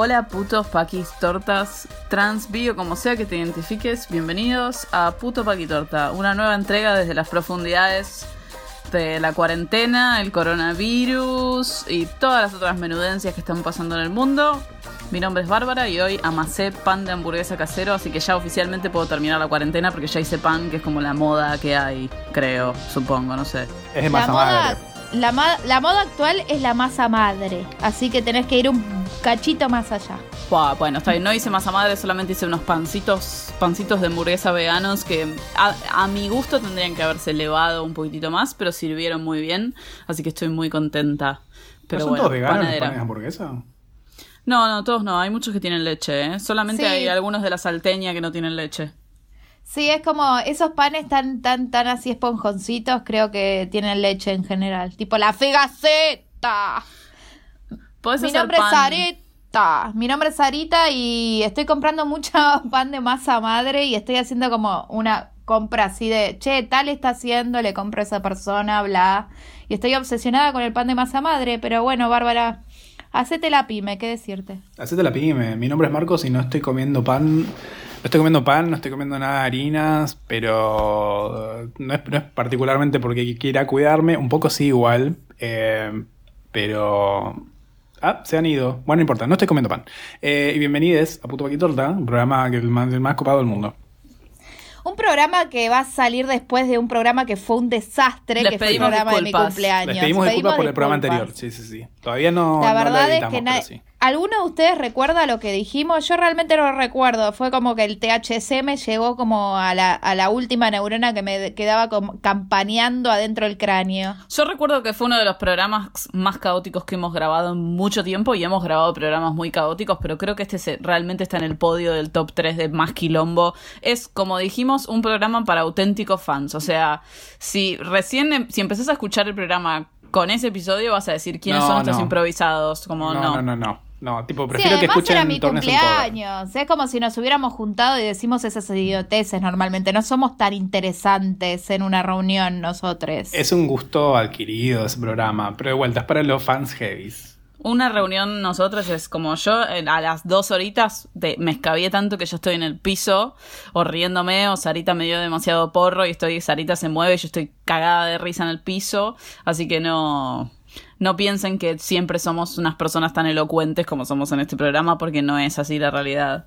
Hola putos, paquis, tortas, trans, bio, como sea que te identifiques, bienvenidos a Puto Paqui Torta, una nueva entrega desde las profundidades de la cuarentena, el coronavirus y todas las otras menudencias que están pasando en el mundo. Mi nombre es Bárbara y hoy amasé pan de hamburguesa casero, así que ya oficialmente puedo terminar la cuarentena porque ya hice pan, que es como la moda que hay, creo, supongo, no sé. Es de La masa moda, madre. la, la moda actual es la masa madre, así que tenés que ir un cachito más allá. Buah, bueno, está bien, no hice masa madre, solamente hice unos pancitos, pancitos de hamburguesa veganos que a, a mi gusto tendrían que haberse elevado un poquitito más, pero sirvieron muy bien, así que estoy muy contenta. Pero ¿No son bueno, todos veganos los panes de hamburguesa? No, no, todos no, hay muchos que tienen leche, ¿eh? Solamente Sí. hay algunos de la salteña que no tienen leche. Sí, es como esos panes tan, tan, tan así esponjoncitos, creo que tienen leche en general. Tipo la fegaceta. Podés Mi hacer nombre es Sarita. Mi nombre es Sarita y estoy comprando mucho pan de masa madre y estoy haciendo como una compra así de, che, tal está haciendo, le compro a esa persona, bla. Y estoy obsesionada con el pan de masa madre, pero bueno, Bárbara, hacete la pyme, ¿qué decirte? Hacete la pyme. Mi nombre es Marcos y no estoy comiendo pan. No estoy comiendo pan, no estoy comiendo nada de harinas, pero eh, no es, no es particularmente porque quiera cuidarme. Un poco sí, igual. eh, pero. Ah, se han ido. Bueno, no importa, no estoy comiendo pan. Eh, y bienvenidos a Puto Paquitorta, un programa que el más, el más copado del mundo. Un programa que va a salir después de un programa que fue un desastre, Les que fue el pedimos programa de mi disculpas. cumpleaños. Les pedimos disculpas por el programa anterior. Sí, sí, sí. Todavía no. La no lo verdad es editamos, que pero na- sí. ¿Alguno de ustedes recuerda lo que dijimos? Yo realmente no lo recuerdo. Fue como que el THC me llegó como a la, a la última neurona que me quedaba como campaneando adentro del cráneo. Yo recuerdo que fue uno de los programas más caóticos que hemos grabado en mucho tiempo y hemos grabado programas muy caóticos, pero creo que este se- realmente está en el podio del top 3 de más quilombo. Es, como dijimos, un programa para auténticos fans. O sea, si recién, em- si empezás a escuchar el programa con ese episodio, vas a decir quiénes No, son estos no. improvisados. Como No, no. no, no, no. No, tipo, Sí, prefiero que escuchen era mi cumpleaños. Es como si nos hubiéramos juntado y decimos esas idioteces normalmente. No somos tan interesantes en una reunión nosotros. Es un gusto adquirido ese programa, pero de vuelta es para los fans heavies. Una reunión nosotros es como yo eh, a las dos horitas de, me escabié tanto que yo estoy en el piso o riéndome o Sarita me dio demasiado porro y estoy Sarita se mueve y yo estoy cagada de risa en el piso, así que no no piensen que siempre somos unas personas tan elocuentes como somos en este programa porque no es así la realidad.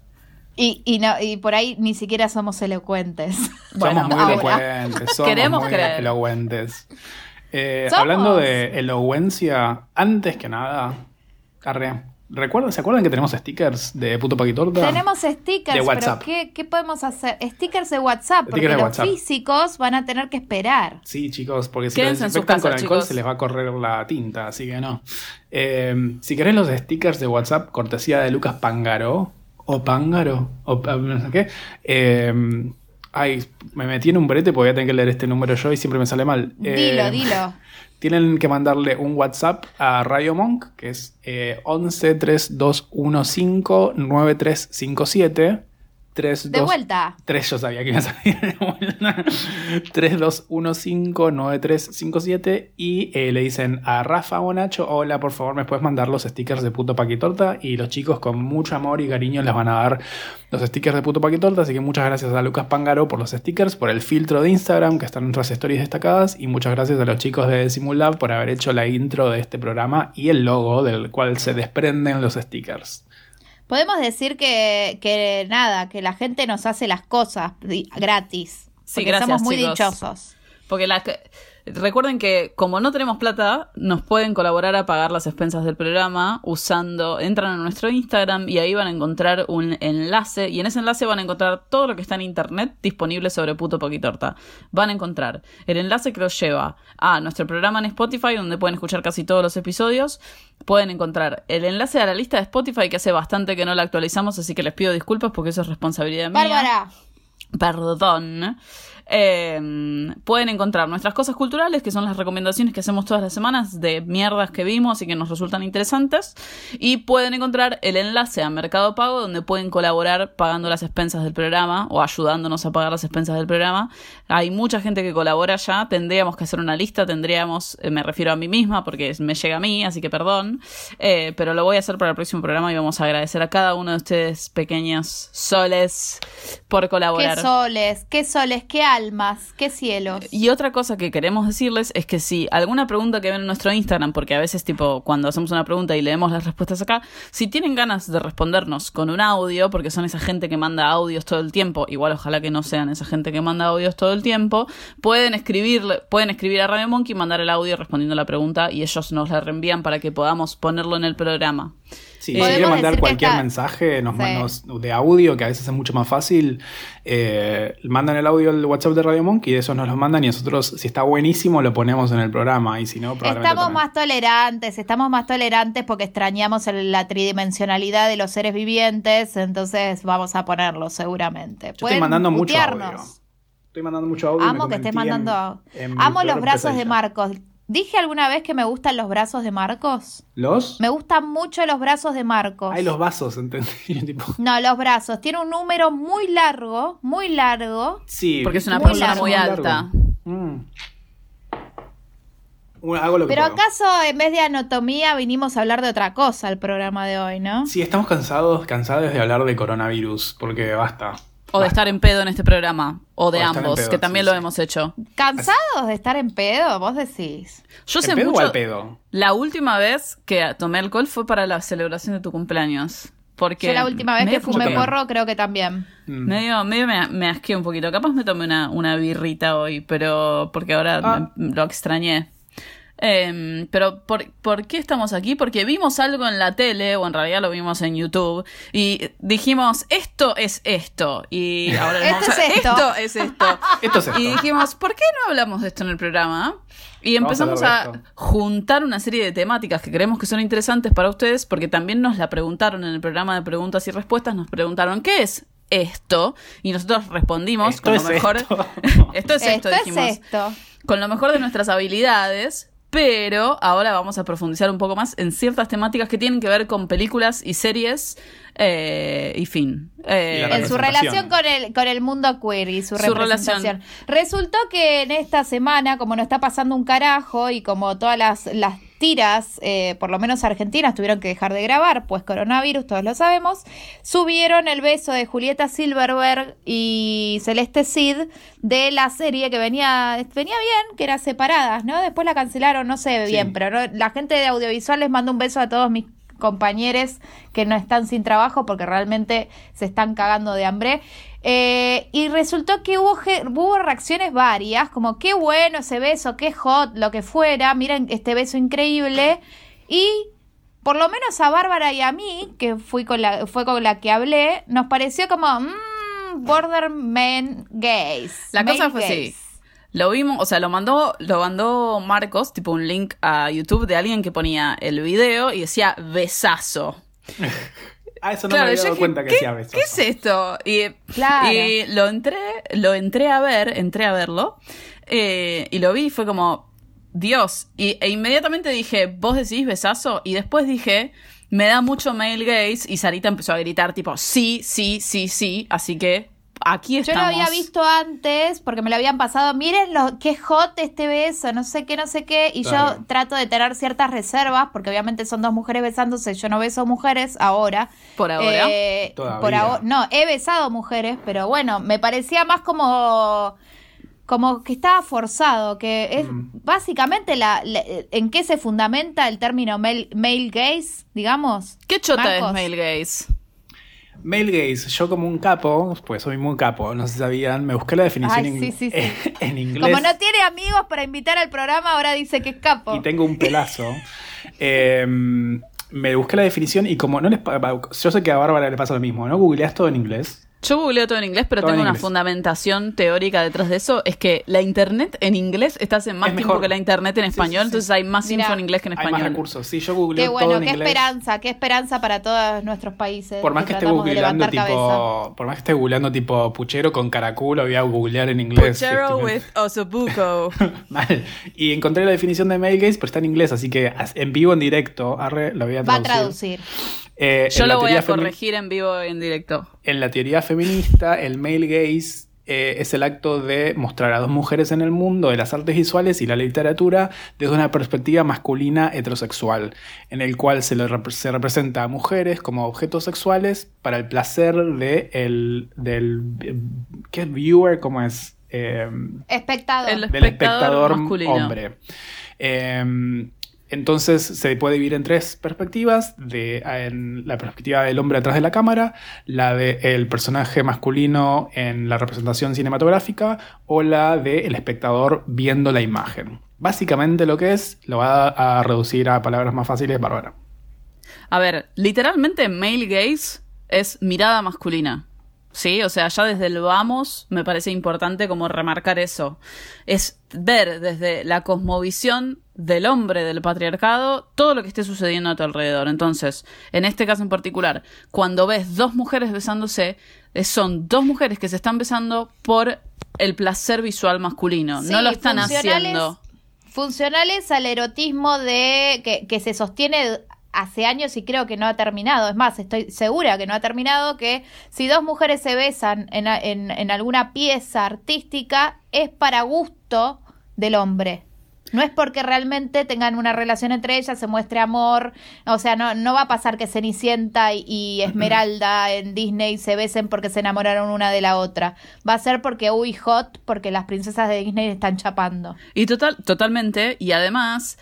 Y, y, no, y por ahí ni siquiera somos elocuentes. Bueno, somos muy ahora. elocuentes, somos Queremos muy creer. elocuentes. Eh, hablando de elocuencia, antes que nada, Arre, ¿recuerdan, ¿se acuerdan que tenemos stickers de puto paquitorta? Tenemos stickers, De WhatsApp. pero ¿qué, qué podemos hacer? Stickers de WhatsApp, porque de los WhatsApp. físicos van a tener que esperar. Sí, chicos, porque si Quédense lo en sus desinfectan con alcohol chicos. se les va a correr la tinta, así que no. Eh, si querés los stickers de WhatsApp, cortesía de Lucas Pangaro, o Pángaro, o no sé qué. eh, ay, me metí en un brete porque voy a tener que leer este número yo y siempre me sale mal. Eh, Dilo, dilo. Tienen que mandarle un WhatsApp a Radio Monk, que es eh, 11 3215 9357. 3, De 2, vuelta. 3 yo sabía que iba a salir de vuelta. 32159357 y eh, le dicen a Rafa o Nacho, hola, por favor, me puedes mandar los stickers de puto paquitorta y los chicos con mucho amor y cariño les van a dar los stickers de puto paquitorta, así que muchas gracias a Lucas Pangaro por los stickers, por el filtro de Instagram que están en nuestras stories destacadas y muchas gracias a los chicos de Simulab por haber hecho la intro de este programa y el logo del cual se desprenden los stickers. Podemos decir que, que nada, que la gente nos hace las cosas gratis. Sí, porque gracias, somos muy chicos. dichosos. Porque la, recuerden que como no tenemos plata, nos pueden colaborar a pagar las expensas del programa usando, entran a nuestro Instagram y ahí van a encontrar un enlace y en ese enlace van a encontrar todo lo que está en internet disponible sobre Puto Poquitorta. Van a encontrar el enlace que los lleva a nuestro programa en Spotify donde pueden escuchar casi todos los episodios. Pueden encontrar el enlace a la lista de Spotify que hace bastante que no la actualizamos, así que les pido disculpas porque eso es responsabilidad mía. Bárbara, Perdón. Eh, pueden encontrar nuestras cosas culturales, que son las recomendaciones que hacemos todas las semanas de mierdas que vimos y que nos resultan interesantes. Y pueden encontrar el enlace a Mercado Pago, donde pueden colaborar pagando las expensas del programa o ayudándonos a pagar las expensas del programa. Hay mucha gente que colabora ya. Tendríamos que hacer una lista, tendríamos, eh, me refiero a mí misma porque me llega a mí, así que perdón. Eh, pero lo voy a hacer para el próximo programa y vamos a agradecer a cada uno de ustedes, pequeños soles, por colaborar. qué soles, qué soles, qué almas, qué cielos. Y otra cosa que queremos decirles es que si alguna pregunta que ven en nuestro Instagram, porque a veces tipo cuando hacemos una pregunta y leemos las respuestas acá, si tienen ganas de respondernos con un audio, porque son esa gente que manda audios todo el tiempo, igual ojalá que no sean esa gente que manda audios todo el tiempo, pueden escribir, pueden escribir a Radio Monkey y mandar el audio respondiendo la pregunta y ellos nos la reenvían para que podamos ponerlo en el programa. Sí, si quieren mandar cualquier está- mensaje nos, Sí. nos- de audio, que a veces es mucho más fácil, eh, mandan el audio al WhatsApp de Radio Monkey y de esos nos lo mandan y nosotros, si está buenísimo, lo ponemos en el programa y si no, probablemente Estamos también. más tolerantes, estamos más tolerantes porque extrañamos la tridimensionalidad de los seres vivientes, entonces vamos a ponerlo seguramente. Yo estoy mandando mucho audio. Estoy mandando mucho audio. Amo que estés en- mandando. en Amo los brazos de. Marcos. ¿Dije alguna vez que me gustan los brazos de Marcos? ¿Los? Me gustan mucho los brazos de Marcos. Hay los vasos, entendí. tipo, No, los brazos. Tiene un número muy largo, muy largo. sí. Porque es una Muy persona largo. muy alta. Mm. Bueno, hago lo que Pero puedo. acaso en vez de anatomía vinimos a hablar de otra cosa el programa de hoy, ¿no? Sí, estamos cansados, cansados de hablar de coronavirus, porque basta. O de estar en pedo en este programa. O de O ambos, pedo, que también sí, lo sí. hemos hecho. ¿Cansados de estar en pedo? Vos decís. Yo sé ¿En pedo o mucho. al pedo? La última vez que tomé alcohol fue para la celebración de tu cumpleaños. Porque Yo la última vez que fumé porro creo que también. Mm. Medio, medio me, me asqué un poquito. Capaz me tomé una, una birrita hoy, pero porque ahora Ah. me- lo extrañé. Em, pero ¿por, ¿por qué estamos aquí? Porque vimos algo en la tele, o en realidad lo vimos en YouTube, y dijimos, esto es esto. Y ahora Esto vamos a- es esto. esto es esto. Esto es esto. Y dijimos, ¿por qué no hablamos de esto en el programa? Y a empezamos a, juntar una serie de temáticas que creemos que son interesantes para ustedes, porque también nos la preguntaron en el programa de preguntas y respuestas, nos preguntaron, ¿qué es esto? Y nosotros respondimos Esto con es lo mejor. esto. esto es esto, esto es dijimos. esto. Con lo mejor de nuestras habilidades. Pero ahora vamos a profundizar un poco más en ciertas temáticas que tienen que ver con películas y series eh, y fin. Eh, Y En su relación con el, con el mundo queer y su, Su representación. relación. Resultó que en esta semana, como no está pasando un carajo y como todas las, las tiras, eh, por lo menos argentinas, tuvieron que dejar de grabar, pues coronavirus, todos lo sabemos, subieron el beso de Julieta Silverberg y Celeste Cid de la serie que venía, venía bien, que era Separadas, ¿no? Después la cancelaron, no sé Sí. bien, pero no- la gente de audiovisual les manda un beso a todos mis compañeros que no están sin trabajo porque realmente se están cagando de hambre. Eh, y resultó que hubo, hubo reacciones varias, como qué bueno ese beso, qué hot, lo que fuera, miren este beso increíble. Y por lo menos a Bárbara y a mí, que fui con la, fue con la que hablé, nos pareció como, mmm, border men gays. La cosa fue gays. así. Lo vimos, o sea, lo mandó, lo mandó Marcos, tipo un link a YouTube de alguien que ponía el video y decía besazo. Ah, eso no Claro, me había yo dado cuenta que ¿qué, hacía besos. ¿qué es esto? Y, Claro. y lo entré, lo entré a ver, entré a verlo, eh, y lo vi y fue como, Dios. Y, e inmediatamente dije, vos decís besazo, y después dije, me da mucho male gaze y Sarita empezó a gritar tipo, sí, sí, sí, sí, así que aquí Yo estamos. lo había visto antes porque me lo habían pasado. Miren lo qué hot este beso, no sé qué, no sé qué. Y Claro. yo trato de tener ciertas reservas porque obviamente son dos mujeres besándose. Yo no beso mujeres ahora. Por ahora. Eh, Todavía. por ahora. No, he besado mujeres, pero bueno, me parecía más como. Como que estaba forzado, que es Mm. básicamente la, la- en qué se fundamenta el término male, male gaze, digamos. ¿Qué chota Marcos. es male gaze? Male gaze, yo como un capo, pues soy muy capo, no sé si sabían, me busqué la definición Ay, en, sí, sí, sí. en inglés. Como no tiene amigos para invitar al programa, ahora dice que es capo. y tengo un pelazo. Eh, me busqué la definición y como no les yo sé que a Bárbara le pasa lo mismo, ¿no? Googleás todo en inglés. Yo googleo todo en inglés, pero Todo tengo una inglés. fundamentación teórica detrás de eso. Es que la internet en inglés está hace más Es tiempo mejor. que la internet en español, sí, sí. entonces hay más Mirá, info en inglés que en Hay español. más recursos. Sí, yo googleo Qué todo en qué inglés. esperanza, qué esperanza para todos nuestros países. Por más que esté googleando cabeza. tipo, por más que esté googleando tipo puchero con caraculo, voy a googlear en inglés. Puchero Este, with osobuco. Mal. Y encontré la definición de male gaze, pero está en inglés, así que en vivo, en directo, arre, lo voy a Va a traducir. Eh, Yo lo voy a corregir en vivo en directo. En la teoría feminista, el male gaze eh, es el acto de mostrar a dos mujeres en el mundo de las artes visuales y la literatura desde una perspectiva masculina heterosexual, en el cual se, le rep- se representa a mujeres como objetos sexuales para el placer de el, del ¿qué es viewer? ¿Cómo es? Eh, Espectador. El- del Espectador espectador masculino. hombre. Eh, entonces se puede dividir en tres perspectivas, de, en la perspectiva del hombre atrás de la cámara, la del personaje masculino en la representación cinematográfica o la del espectador viendo la imagen. Básicamente lo que es, lo va a reducir a palabras más fáciles, Bárbara. A ver, literalmente male gaze es mirada masculina. Sí, o sea, ya desde el vamos me parece importante como remarcar eso. Es ver desde la cosmovisión del hombre del patriarcado todo lo que esté sucediendo a tu alrededor. Entonces, en este caso en particular, cuando ves dos mujeres besándose, eh, son dos mujeres que se están besando por el placer visual masculino. no Sí, lo están funcionales- haciendo. Funcionales al erotismo de que, que se sostiene hace años y creo que no ha terminado. Es más, estoy segura que no ha terminado, que si dos mujeres se besan en, a- en- en alguna pieza artística es para gusto del hombre. No es porque realmente tengan una relación entre ellas, se muestre amor. O sea, no, no va a pasar que Cenicienta y, Esmeralda en Disney se besen porque se enamoraron una de la otra. Va a ser porque, uy, hot, porque las princesas de Disney están chapando. Y total, totalmente, y además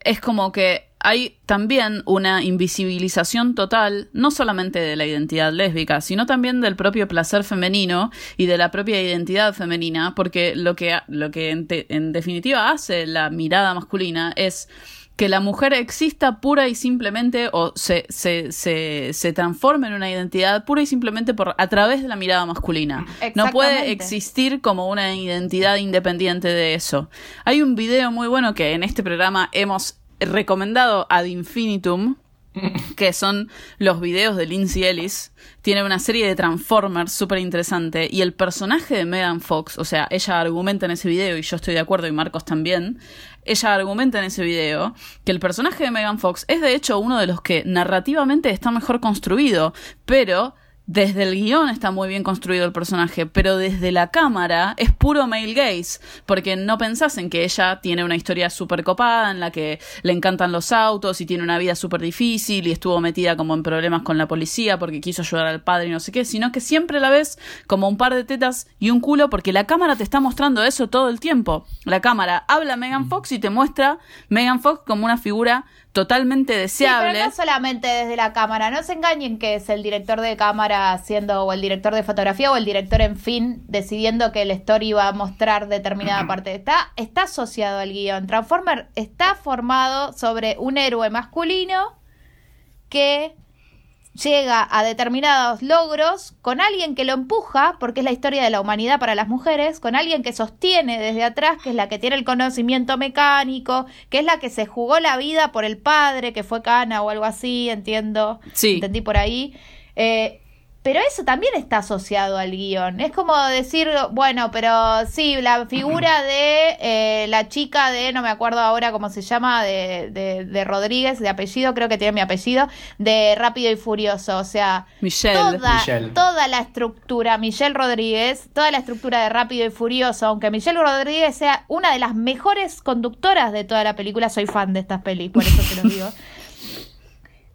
es como que hay también una invisibilización total, no solamente de la identidad lésbica, sino también del propio placer femenino y de la propia identidad femenina, porque lo que, lo que en, te- en definitiva hace la mirada masculina es que la mujer exista pura y simplemente o se, se, se, se transforme en una identidad pura y simplemente por a través de la mirada masculina. No puede existir como una identidad independiente de eso. Hay un video muy bueno que en este programa hemos recomendado ad infinitum, que son los videos de Lindsay Ellis. Tiene una serie de Transformers súper interesante. Y el personaje de Megan Fox, o sea, ella argumenta en ese video, y yo estoy de acuerdo, y Marcos también. Ella argumenta en ese video que el personaje de Megan Fox es de hecho uno de los que narrativamente está mejor construido, pero desde el guion está muy bien construido el personaje, pero desde la cámara es puro male gaze, porque no pensás en que ella tiene una historia súper copada en la que le encantan los autos y tiene una vida súper difícil y estuvo metida como en problemas con la policía porque quiso ayudar al padre y no sé qué, sino que siempre la ves como un par de tetas y un culo porque la cámara te está mostrando eso todo el tiempo. La cámara habla a Megan Fox y te muestra Megan Fox como una figura totalmente Sí, deseable. pero no solamente desde la cámara. No se engañen que es el director de cámara haciendo, o el director de fotografía, o el director, en fin, decidiendo que el story va a mostrar determinada parte. Está, está asociado al guion. Transformer está formado sobre un héroe masculino que llega a determinados logros con alguien que lo empuja, porque es la historia de la humanidad para las mujeres, con alguien que sostiene desde atrás, que es la que tiene el conocimiento mecánico, que es la que se jugó la vida por el padre, que fue cana o algo así, entiendo. Sí. Entendí por ahí. Eh, pero eso también está asociado al guion. Es como decir, bueno, pero sí, la figura de eh, la chica de, no me acuerdo ahora cómo se llama, de, de, de Rodríguez, de apellido, creo que tiene mi apellido, de Rápido y Furioso. O sea, Michelle. toda, Michelle. toda la estructura, Michelle Rodríguez, toda la estructura de Rápido y Furioso, aunque Michelle Rodríguez sea una de las mejores conductoras de toda la película, soy fan de estas pelis, por eso te lo digo.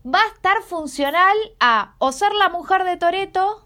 Va a estar funcional a o ser la mujer de Toreto,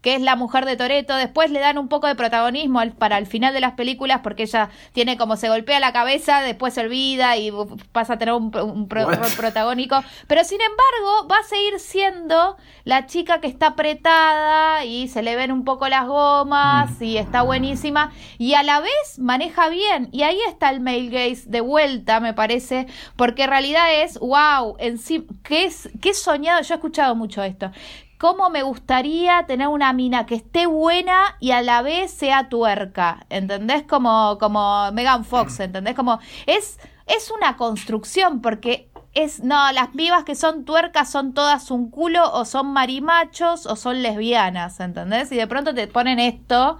que es la mujer de Toreto, después le dan un poco de protagonismo al- para el final de las películas porque ella tiene como se golpea la cabeza, después se olvida y uh, pasa a tener un, un pro- rol protagónico, pero sin embargo va a seguir siendo la chica que está apretada y se le ven un poco las gomas y está buenísima y a la vez maneja bien. Y ahí está el male gaze de vuelta me parece porque en realidad es wow en sí es que soñado. Yo he escuchado mucho esto cómo me gustaría tener una mina que esté buena y a la vez sea tuerca, ¿entendés? Como, como Megan Fox, ¿entendés? Como es, es una construcción porque es, no, las pibas que son tuercas son todas un culo o son marimachos o son lesbianas, ¿entendés? Y de pronto te ponen esto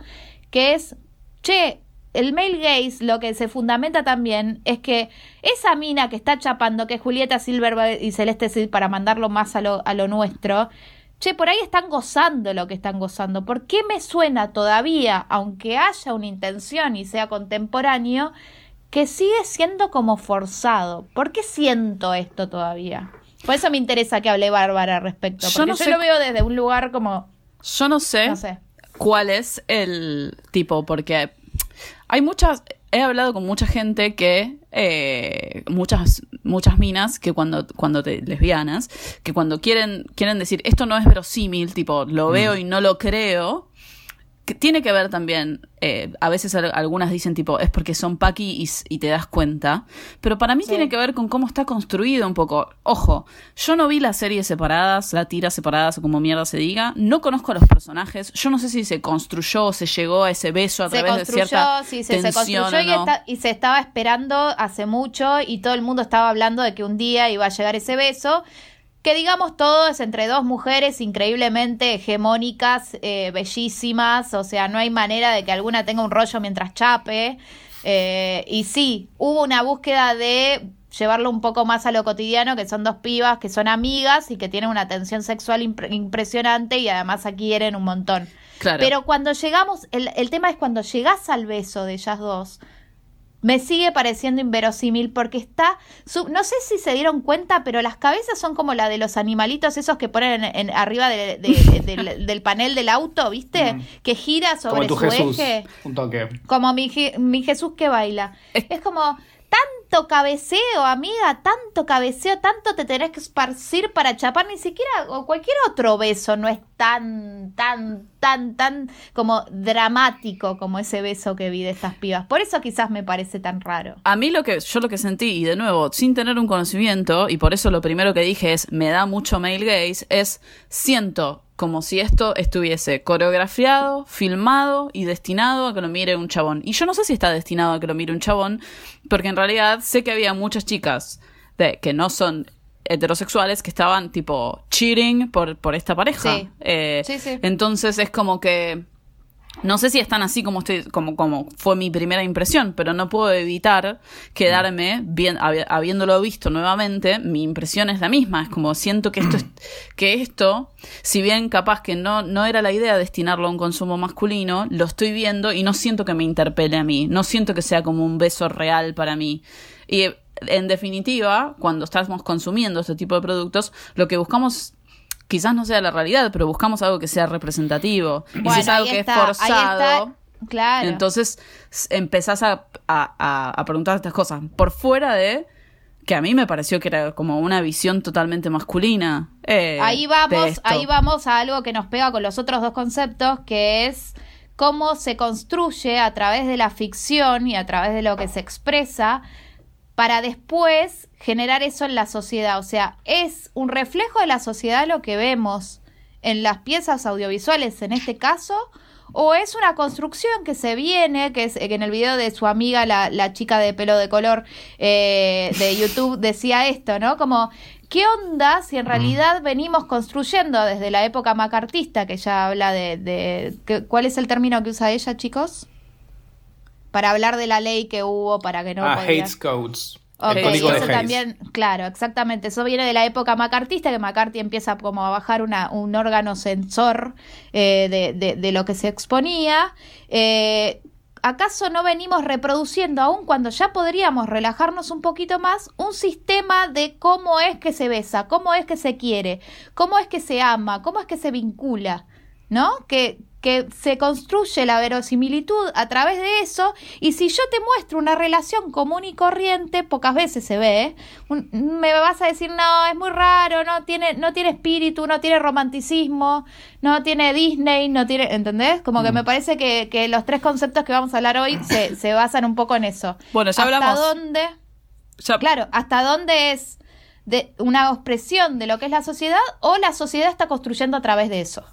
que es, che, el male gaze lo que se fundamenta también es que esa mina que está chapando, que es Julieta Silver y Celeste Cid, para mandarlo más a lo, a lo nuestro, che, por ahí están gozando lo que están gozando. ¿Por qué me suena todavía, aunque haya una intención y sea contemporáneo, que sigue siendo como forzado? ¿Por qué siento esto todavía? Por eso me interesa que hable Bárbara al respecto. Yo no yo sé- lo veo desde un lugar como, Yo no sé, no sé. cuál es el tipo, porque hay muchas, he hablado con mucha gente que, eh, muchas, muchas minas que cuando, cuando te, lesbianas, que cuando quieren, quieren decir esto no es verosímil, tipo, lo veo y no lo creo, que tiene que ver también, eh, a veces al- algunas dicen tipo, es porque son paqui y, te das cuenta, pero para mí Sí. tiene que ver con cómo está construido un poco. Ojo, yo no vi las series separadas, la tira separadas o como mierda se diga, no conozco a los personajes, yo no sé si se construyó o se llegó a ese beso a se través de cierta sí, se, se tensión construyó y, no. está- y se estaba esperando hace mucho y todo el mundo estaba hablando de que un día iba a llegar ese beso. Que digamos todo es entre dos mujeres increíblemente hegemónicas, eh, bellísimas, o sea, no hay manera de que alguna tenga un rollo mientras chape. Eh, y sí, hubo una búsqueda de llevarlo un poco más a lo cotidiano, que son dos pibas que son amigas y que tienen una tensión sexual impre- impresionante y además aquí quieren un montón. Claro. Pero cuando llegamos, el, el tema es cuando llegás al beso de ellas dos, me sigue pareciendo inverosímil porque está, su- no sé si se dieron cuenta, pero las cabezas son como la de los animalitos esos que ponen en, en- arriba de- de- de- del, del panel del auto, ¿viste? Mm. Que gira Como sobre tu su Jesús. eje, Un toque. como mi, mi Jesús que baila. Es como tanto cabeceo, amiga, tanto cabeceo, tanto te tenés que esparcir para chapar, ni siquiera, o cualquier otro beso no es tan, tan, tan, tan como dramático como ese beso que vi de estas pibas. Por eso quizás me parece tan raro. A mí lo que yo lo que sentí, y de nuevo, sin tener un conocimiento, y por eso lo primero que dije es, me da mucho male gaze, es siento como si esto estuviese coreografiado, filmado y destinado a que lo mire un chabón. Y yo no sé si está destinado a que lo mire un chabón, porque en realidad sé que había muchas chicas de, que no son heterosexuales que estaban tipo cheating por, por esta pareja. Sí. Eh, Sí, sí. Entonces es como que no sé si están así como estoy, como, como fue mi primera impresión, pero no puedo evitar quedarme bien, habi- habiéndolo visto nuevamente, mi impresión es la misma. Es como siento que esto es- que esto, si bien capaz que no, no era la idea destinarlo a un consumo masculino, lo estoy viendo y no siento que me interpele a mí, no siento que sea como un beso real para mí. Y en definitiva, cuando estamos consumiendo este tipo de productos, lo que buscamos quizás no sea la realidad, pero buscamos algo que sea representativo. y si es algo que está, es forzado, claro. entonces empezás a, a- a- a preguntar estas cosas. Por fuera de que a mí me pareció que era como una visión totalmente masculina. eh, ahí vamos, ahí vamos a algo que nos pega con los otros dos conceptos, que es cómo se construye a través de la ficción y a través de lo que se expresa para después generar eso en la sociedad. O sea, es un reflejo de la sociedad lo que vemos en las piezas audiovisuales en este caso, o es una construcción que se viene, que es que en el video de su amiga, la, la chica de pelo de color eh, de YouTube, decía esto, ¿no? Como ¿qué onda si en realidad venimos construyendo desde la época macartista, que ya habla de, de que- ¿cuál es el término que usa ella, chicos? Para hablar de la ley que hubo para que no ah, podían- Hates Codes. El código de eso Hayes. también, claro, exactamente. Eso viene de la época macartista, que McCarthy empieza como a bajar una, un órgano sensor eh, de, de- de lo que se exponía. Eh, ¿Acaso no venimos reproduciendo, aún cuando ya podríamos relajarnos un poquito más, un sistema de cómo es que se besa, cómo es que se quiere, cómo es que se ama, cómo es que se vincula? ¿No? Que, se construye la verosimilitud a través de eso y si yo te muestro una relación común y corriente, pocas veces se ve, ¿eh? Un- me vas a decir, no, es muy raro, no tiene, no tiene espíritu, no tiene romanticismo, no tiene Disney, no tiene, ¿entendés? Como que me parece que, que los tres conceptos que vamos a hablar hoy se, se basan un poco en eso. Bueno, ya ¿Hasta hablamos. dónde? Ya- Claro, ¿hasta dónde es de una expresión de lo que es la sociedad o la sociedad está construyendo a través de eso?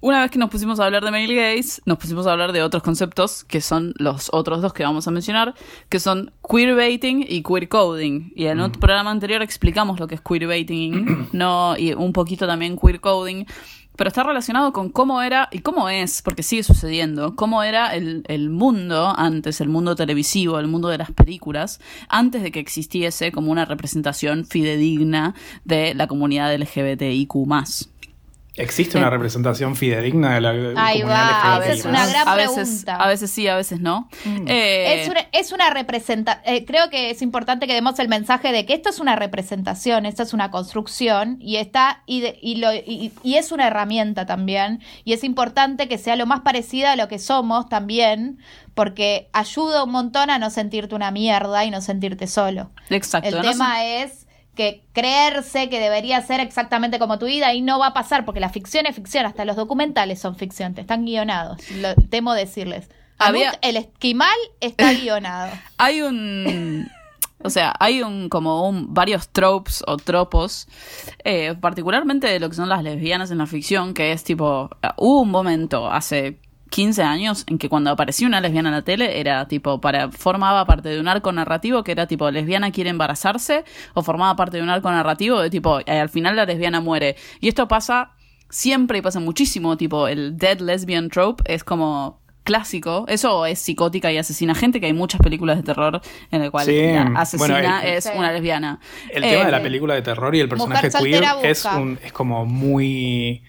Una vez que nos pusimos a hablar de male gays, nos pusimos a hablar de otros conceptos que son los otros dos que vamos a mencionar, que son queerbaiting y queer coding. Y en otro programa anterior explicamos lo que es queerbaiting, no y un poquito también queer coding, pero está relacionado con cómo era y cómo es, porque sigue sucediendo, cómo era el, el mundo antes, el mundo televisivo, el mundo de las películas, antes de que existiese como una representación fidedigna de la comunidad LGBTIQ+. ¿Existe una Eh. representación fidedigna de la Ahí comunidad va, LGBT+? esa es una gran a veces, pregunta. A veces sí, a veces no. Eh, Es una, es una representación, creo que es importante que demos el mensaje de que esto es una representación, esto es una construcción y está y, de- y, lo, y, y es una herramienta también y es importante que sea lo más parecida a lo que somos también porque ayuda un montón a no sentirte una mierda y no sentirte solo. Exacto. El no tema es que creerse que debería ser exactamente como tu vida y no va a pasar porque la ficción es ficción, hasta los documentales son ficción, te están guionados, lo, temo decirles. Había- el esquimal está guionado. Hay un. O sea, hay un como un varios tropes o tropos, eh, particularmente de lo que son las lesbianas en la ficción, que es tipo, uh, hubo un momento hace 15 años en que cuando aparecía una lesbiana en la tele era tipo para formaba parte de un arco narrativo que era tipo lesbiana quiere embarazarse o formaba parte de un arco narrativo de tipo eh, al final la lesbiana muere y esto pasa siempre y pasa muchísimo tipo el dead lesbian trope es como clásico eso es psicótica y asesina gente que hay muchas películas de terror en el cual Sí, la asesina bueno, el- es Sí. una lesbiana El Eh, tema de la película de terror y el personaje queer es, un, es como muy.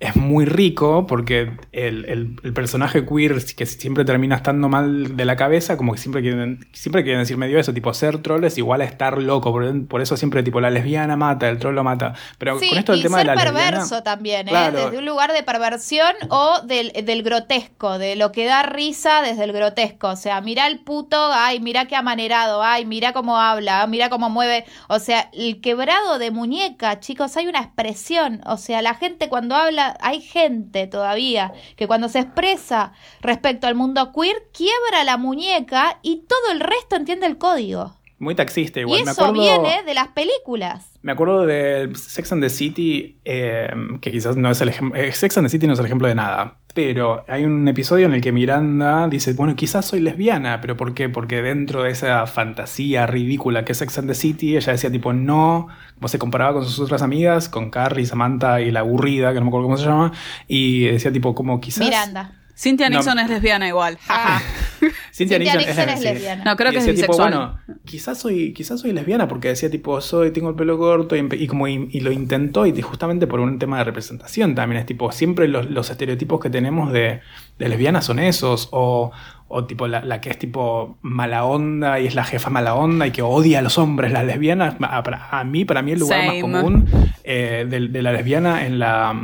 Es muy rico porque el, el- el personaje queer que siempre termina estando mal de la cabeza, como que siempre quieren, siempre quieren decir medio eso, tipo ser troll es igual a estar loco, por, por eso siempre tipo la lesbiana mata, el troll lo mata. Pero Sí, con esto del y tema ser de la perverso lesbiana, también, ¿eh? Claro. Desde un lugar de perversión o del, del grotesco, de lo que da risa desde el grotesco. O sea, mira el puto, ay, mira qué amanerado, ay, mira cómo habla, mira cómo mueve. O sea, el quebrado de muñeca, chicos, hay una expresión. O sea, la gente cuando habla, hay gente todavía que cuando se expresa respecto al mundo queer, quiebra la muñeca y todo el resto entiende el código. muy taxista igual. y me eso acuerdo, viene de las películas. Me acuerdo de Sex and the City, eh, que quizás no es el ejemplo. Sex and the City no es el ejemplo de nada. Pero hay un episodio en el que Miranda dice: Bueno, quizás soy lesbiana. ¿Pero por qué? Porque dentro de esa fantasía ridícula que es Sex and the City, ella decía, tipo, no. Como se comparaba con sus otras amigas, con Carrie, Samantha y la aburrida, que no me acuerdo cómo se llama. Y decía, tipo, como quizás. Miranda. Cynthia No. Nixon es lesbiana igual Ah, Cynthia Cynthia Nixon, Nixon es lesbiana. no creo Y que es tipo, bisexual bueno, quizás soy, quizás soy lesbiana porque decía tipo, soy, tengo el pelo corto y, como y, y lo intentó y justamente por un tema de representación también es tipo, siempre los, los estereotipos que tenemos de, de lesbianas son esos o, o tipo la, la que es tipo mala onda y es la jefa mala onda y que odia a los hombres, las lesbianas, a, mí, para mí el lugar Same. más común eh, de, de la lesbiana en la...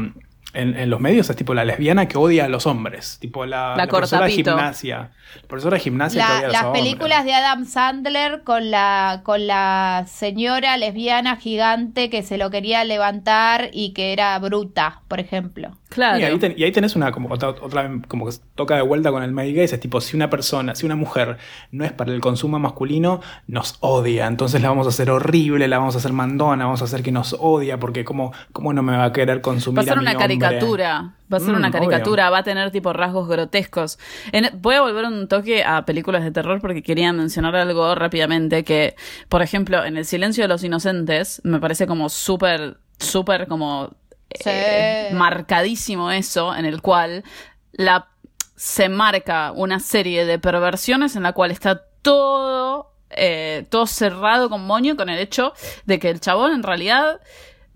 En, en los medios es tipo la lesbiana que odia a los hombres, tipo la, La profesora de gimnasia, la profesora de gimnasia que La- odia a los las hombres. películas de Adam Sandler con la con la señora lesbiana gigante que se lo quería levantar y que era bruta, por ejemplo. Claro Y ahí, ten- y ahí tenés una como otra, otra- como que toca de vuelta con el male gaze, es tipo si una persona, si una mujer no es para el consumo masculino, nos odia, entonces la vamos a hacer horrible, la vamos a hacer mandona, vamos a hacer que nos odia, porque cómo, cómo no me va a querer consumir Pasar a mi una caricatura. Va a ser Mm, una obvio. caricatura, va a tener tipo rasgos grotescos. En- voy a volver un toque a películas de terror porque quería mencionar algo rápidamente que, por ejemplo, en El silencio de los inocentes me parece como súper, súper como eh, marcadísimo eso, en el cual la se marca una serie de perversiones en la cual está todo eh, todo cerrado con moño con el hecho de que el chabón en realidad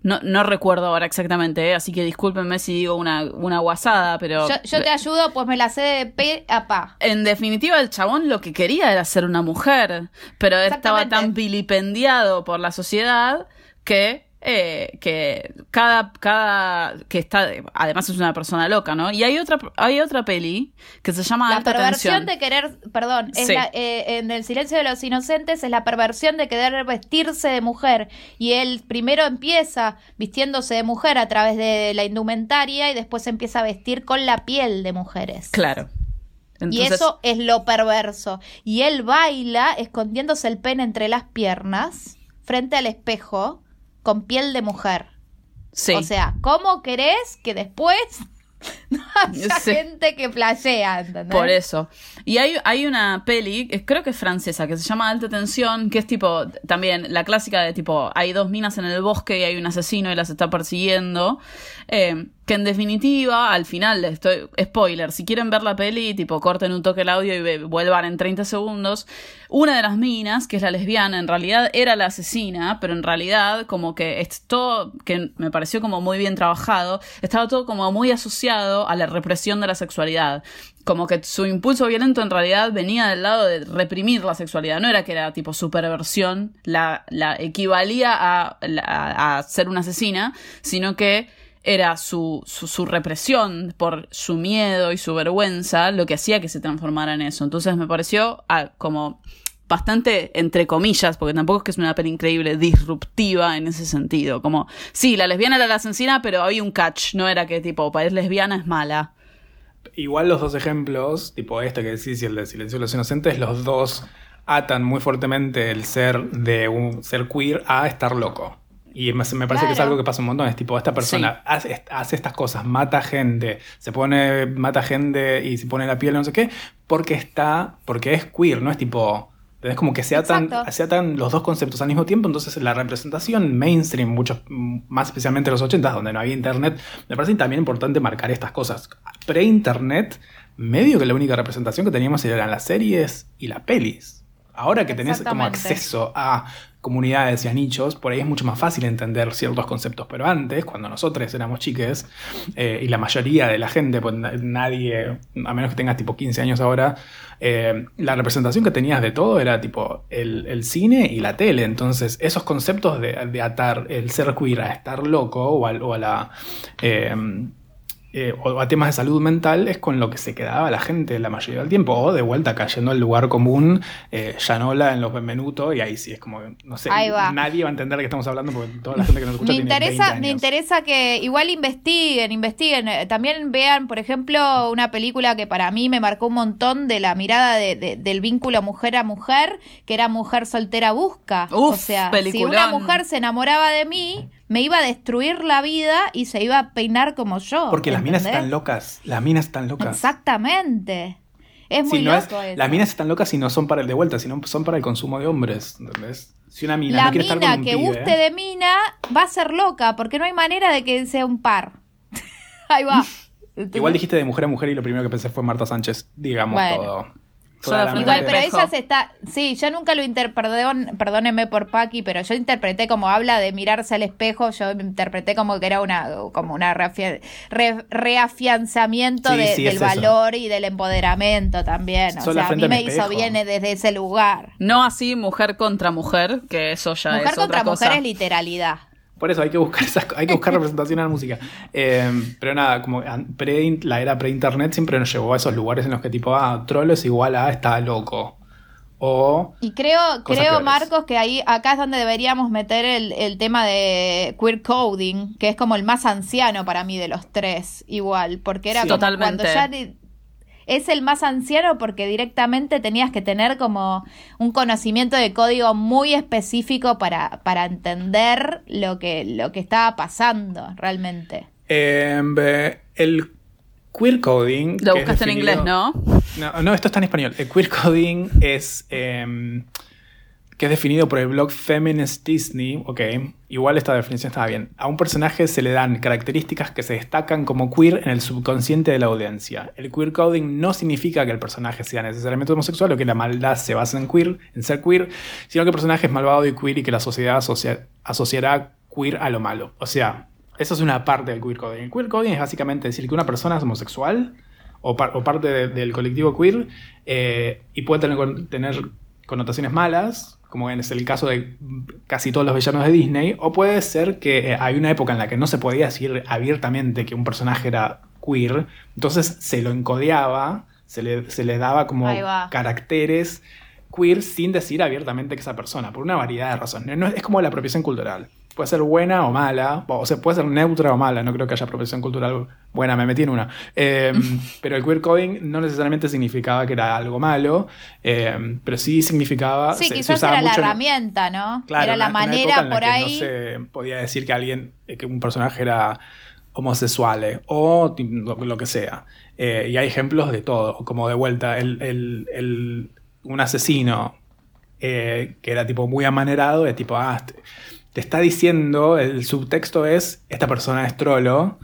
no, no recuerdo ahora exactamente, eh, así que discúlpenme si digo una, una guasada, pero Yo, yo te ayudo, pues me la sé de pe a pa. en definitiva, el chabón lo que quería era ser una mujer, pero estaba tan vilipendiado por la sociedad que, eh, que cada, cada, que está, además es una persona loca, ¿no? Y hay otra, hay otra peli que se llama La Alta perversión Tensión. de querer, perdón, es Sí. la- eh, en el silencio de los inocentes es la perversión de querer vestirse de mujer y él primero empieza vistiéndose de mujer a través de la indumentaria y después empieza a vestir con la piel de mujeres. Claro. y eso es lo perverso. Y él baila escondiéndose el pene entre las piernas frente al espejo con piel de mujer. sí. O sea, ¿cómo querés que después no haya Sí. gente que flashea? ¿entendés? Por eso. Y hay, hay una peli, creo que es francesa, que se llama Alta Tensión, que es tipo, también la clásica de tipo, hay dos minas en el bosque y hay un asesino y las está persiguiendo. eh, que en definitiva, al final, estoy, spoiler, si quieren ver la peli, tipo, corten un toque el audio y vuelvan en 30 segundos. Una de las minas, que es la lesbiana, en realidad era la asesina, pero en realidad, como que es todo, que me pareció como muy bien trabajado, estaba todo como muy asociado a la represión de la sexualidad como que su impulso violento en realidad venía del lado de reprimir la sexualidad, no era que era tipo su perversión, la, equivalía a, la- a ser una asesina, sino que era su, su, represión por su miedo y su vergüenza lo que hacía que se transformara en eso. Entonces me pareció ah, como bastante, entre comillas, porque tampoco es que es una peli increíble, disruptiva en ese sentido. Como, sí, la lesbiana era la asesina, pero había un catch, no era que tipo, para es lesbiana es mala. Igual los dos ejemplos, tipo este que decís y el de Silencio de los Inocentes, los dos atan muy fuertemente el ser de un ser queer a estar loco. Y me, me parece que es algo que pasa un montón. Es tipo, esta persona hace, hace estas cosas, mata gente, se pone, mata gente y se pone la piel, no sé qué, porque está, porque es queer, no es tipo. Es como que se atan, se atan los dos conceptos al mismo tiempo, entonces la representación mainstream, muchos, más especialmente en los 80 donde no había internet, me parece también importante marcar estas cosas. Pre-internet, medio que la única representación que teníamos eran las series y las pelis. Ahora que tenés como acceso a comunidades y a nichos, por ahí es mucho más fácil entender ciertos conceptos. Pero antes, cuando nosotros éramos chiques, eh, y la mayoría de la gente, pues na- nadie, a menos que tengas tipo 15 años ahora, eh, la representación que tenías de todo era tipo el, el cine y la tele. Entonces, esos conceptos de, de atar el ser queer a estar loco o a la... eh, eh, o a temas de salud mental es con lo que se quedaba la gente la mayoría del tiempo, o de vuelta cayendo al lugar común, eh, Yanola en los Benvenuto, y ahí sí es como, no sé, Ahí va. nadie va a entender de qué estamos hablando porque toda la gente que nos escucha Me tiene 20 interesa, años. me interesa que igual investiguen, investiguen. Eh, También vean, por ejemplo, una película que para mí me marcó un montón de la mirada de- de- del vínculo mujer a mujer, que era Mujer Soltera Busca. Uf, o sea, si una mujer se enamoraba de mí, me iba a destruir la vida y se iba a peinar como yo. Porque las minas ¿entendés? están locas, las minas están locas. Exactamente. Es muy Si no es- loco eso. las minas están locas y no son para el de vuelta, sino son para el consumo de hombres, ¿entendés? Si una mina la no quiere estar con mina un que pibe, guste de mina va a ser loca, porque no hay manera de que sea un par. Ahí va. Igual dijiste de mujer a mujer y lo primero que pensé fue Marta Sánchez, digamos Bueno. todo. Igual, pero ella se está. Sí, yo nunca lo interpreté. Perdón, perdóneme por Paqui, pero yo interpreté como habla de mirarse al espejo. Yo interpreté como que era una como una reafia- re- reafianzamiento Sí, de- sí, del es eso. valor y del empoderamiento también. O sea, a mí me hizo espejo. bien desde ese lugar. No así mujer contra mujer, que eso ya Mujer es contra otra cosa. mujer es literalidad. Por eso hay que buscar esas, hay que buscar representación en la música. Eh, pero nada, como pre, la era pre-internet siempre nos llevó a esos lugares en los que tipo, ah, troll es igual a está loco. O Y creo, creo peores. Marcos, que ahí acá es donde deberíamos meter el, el tema de queer coding, que es como el más anciano para mí de los tres, igual, porque era Sí. como Totalmente. cuando ya es el más anciano porque directamente tenías que tener como un conocimiento de código muy específico para, para entender lo que, lo que estaba pasando realmente. Eh, el queer coding. Lo buscaste en inglés, ¿no? No, no, esto está en español. El queer coding es. eh, que es definido por el blog Feminist Disney, ok, igual esta definición estaba bien. A un personaje se le dan características que se destacan como queer en el subconsciente de la audiencia. El queer coding no significa que el personaje sea necesariamente homosexual o que la maldad se basa en queer, en ser queer, sino que el personaje es malvado y queer y que la sociedad asocia- asociará queer a lo malo. O sea, eso es una parte del queer coding. El queer coding es básicamente decir que una persona es homosexual o, par- o parte de- del colectivo queer eh, y puede tener connotaciones malas, como es el caso de casi todos los villanos de Disney, o puede ser que eh, hay una época en la que no se podía decir abiertamente que un personaje era queer, entonces se lo encodeaba, se le, se le daba como caracteres queer sin decir abiertamente que esa persona, por una variedad de razones. No es, es como la apropiación cultural. Puede ser buena o mala, o sea, puede ser neutra o mala, no creo que haya apropiación cultural buena, me metí en una. Eh, pero el queer coding no necesariamente significaba que era algo malo, eh, pero sí significaba... Sí, se- quizás era la herramienta, ¿no? Claro, era la una- manera la por que ahí. No se podía decir que alguien, eh, que un personaje era homosexual eh, o lo, lo que sea. Eh, y hay ejemplos de todo, como de vuelta, el, el- el- un asesino eh, que era tipo muy amanerado, es tipo, ah, te, está diciendo, el subtexto es, esta persona es trolo,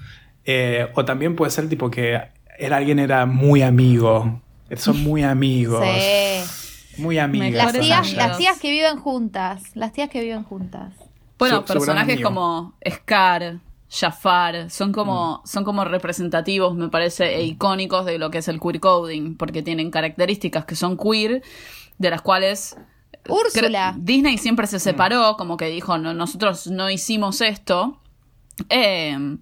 eh, o también puede ser tipo que era alguien era muy amigo, son muy amigos, Sí. muy amigas. Las tías, amigas. las tías que viven juntas. Las tías que viven juntas. Bueno, Su- personajes como Scar, Jafar, son como, son como representativos, me parece, e icónicos de lo que es el queer coding, porque tienen características que son queer, de las cuales Úrsula. Disney siempre se separó, como que dijo, no, nosotros no hicimos esto. Eh,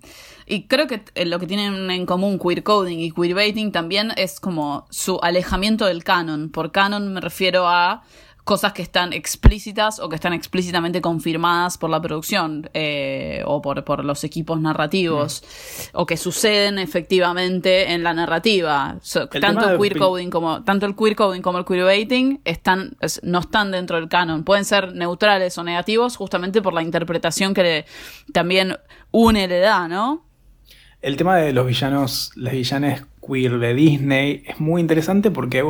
y creo que eh, lo que tienen en común queer coding y queerbaiting también es como su alejamiento del canon. Por canon me refiero a cosas que están explícitas o que están explícitamente confirmadas por la producción eh, o por, por los equipos narrativos o que suceden efectivamente en la narrativa. So- El tanto de queer coding como tanto el queer coding como el queerbaiting están es- no están dentro del canon. Pueden ser neutrales o negativos justamente por la interpretación que le- también une le da, ¿no? El tema de los villanos, las villanes queer de Disney es muy interesante porque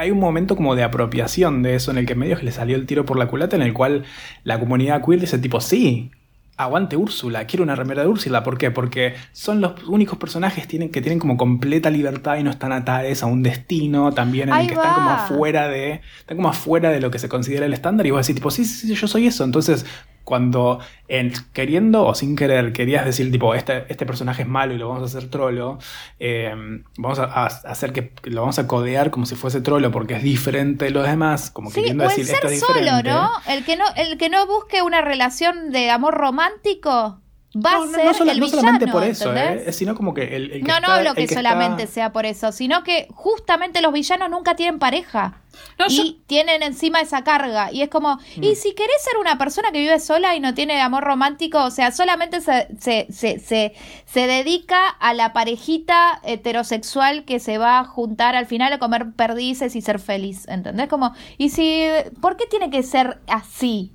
hay un momento como de apropiación de eso en el que medio que le salió el tiro por la culata en el cual la comunidad queer dice tipo, sí, aguante Úrsula, quiero una remera de Úrsula. ¿Por qué? Porque son los únicos personajes tienen, que tienen como completa libertad y no están atados a un destino también en Ahí el que están como afuera de, están como afuera de lo que se considera el estándar y vos decís tipo, sí, sí, sí, yo soy eso. Entonces, cuando en- queriendo o sin querer querías decir tipo, este, este personaje es malo y lo vamos a hacer trolo, eh, vamos a, a hacer que lo vamos a codear como si fuese trolo porque es diferente de los demás, como Sí, queriendo o el decir esto ser es solo, diferente. ¿no? El que no, el que no busque una relación de amor romántico va No, a no, ser no sola- el no villano, solamente por eso, eh, sino como que el, el que No, no hablo que, que solamente está- sea por eso, sino que justamente los villanos nunca tienen pareja. No, y yo- tienen encima esa carga. Y es como, Mm. y si querés ser una persona que vive sola y no tiene amor romántico, o sea, solamente se, se, se, se, se dedica a la parejita heterosexual que se va a juntar al final a comer perdices y ser feliz. ¿Entendés? Como, y si, ¿por qué tiene que ser así?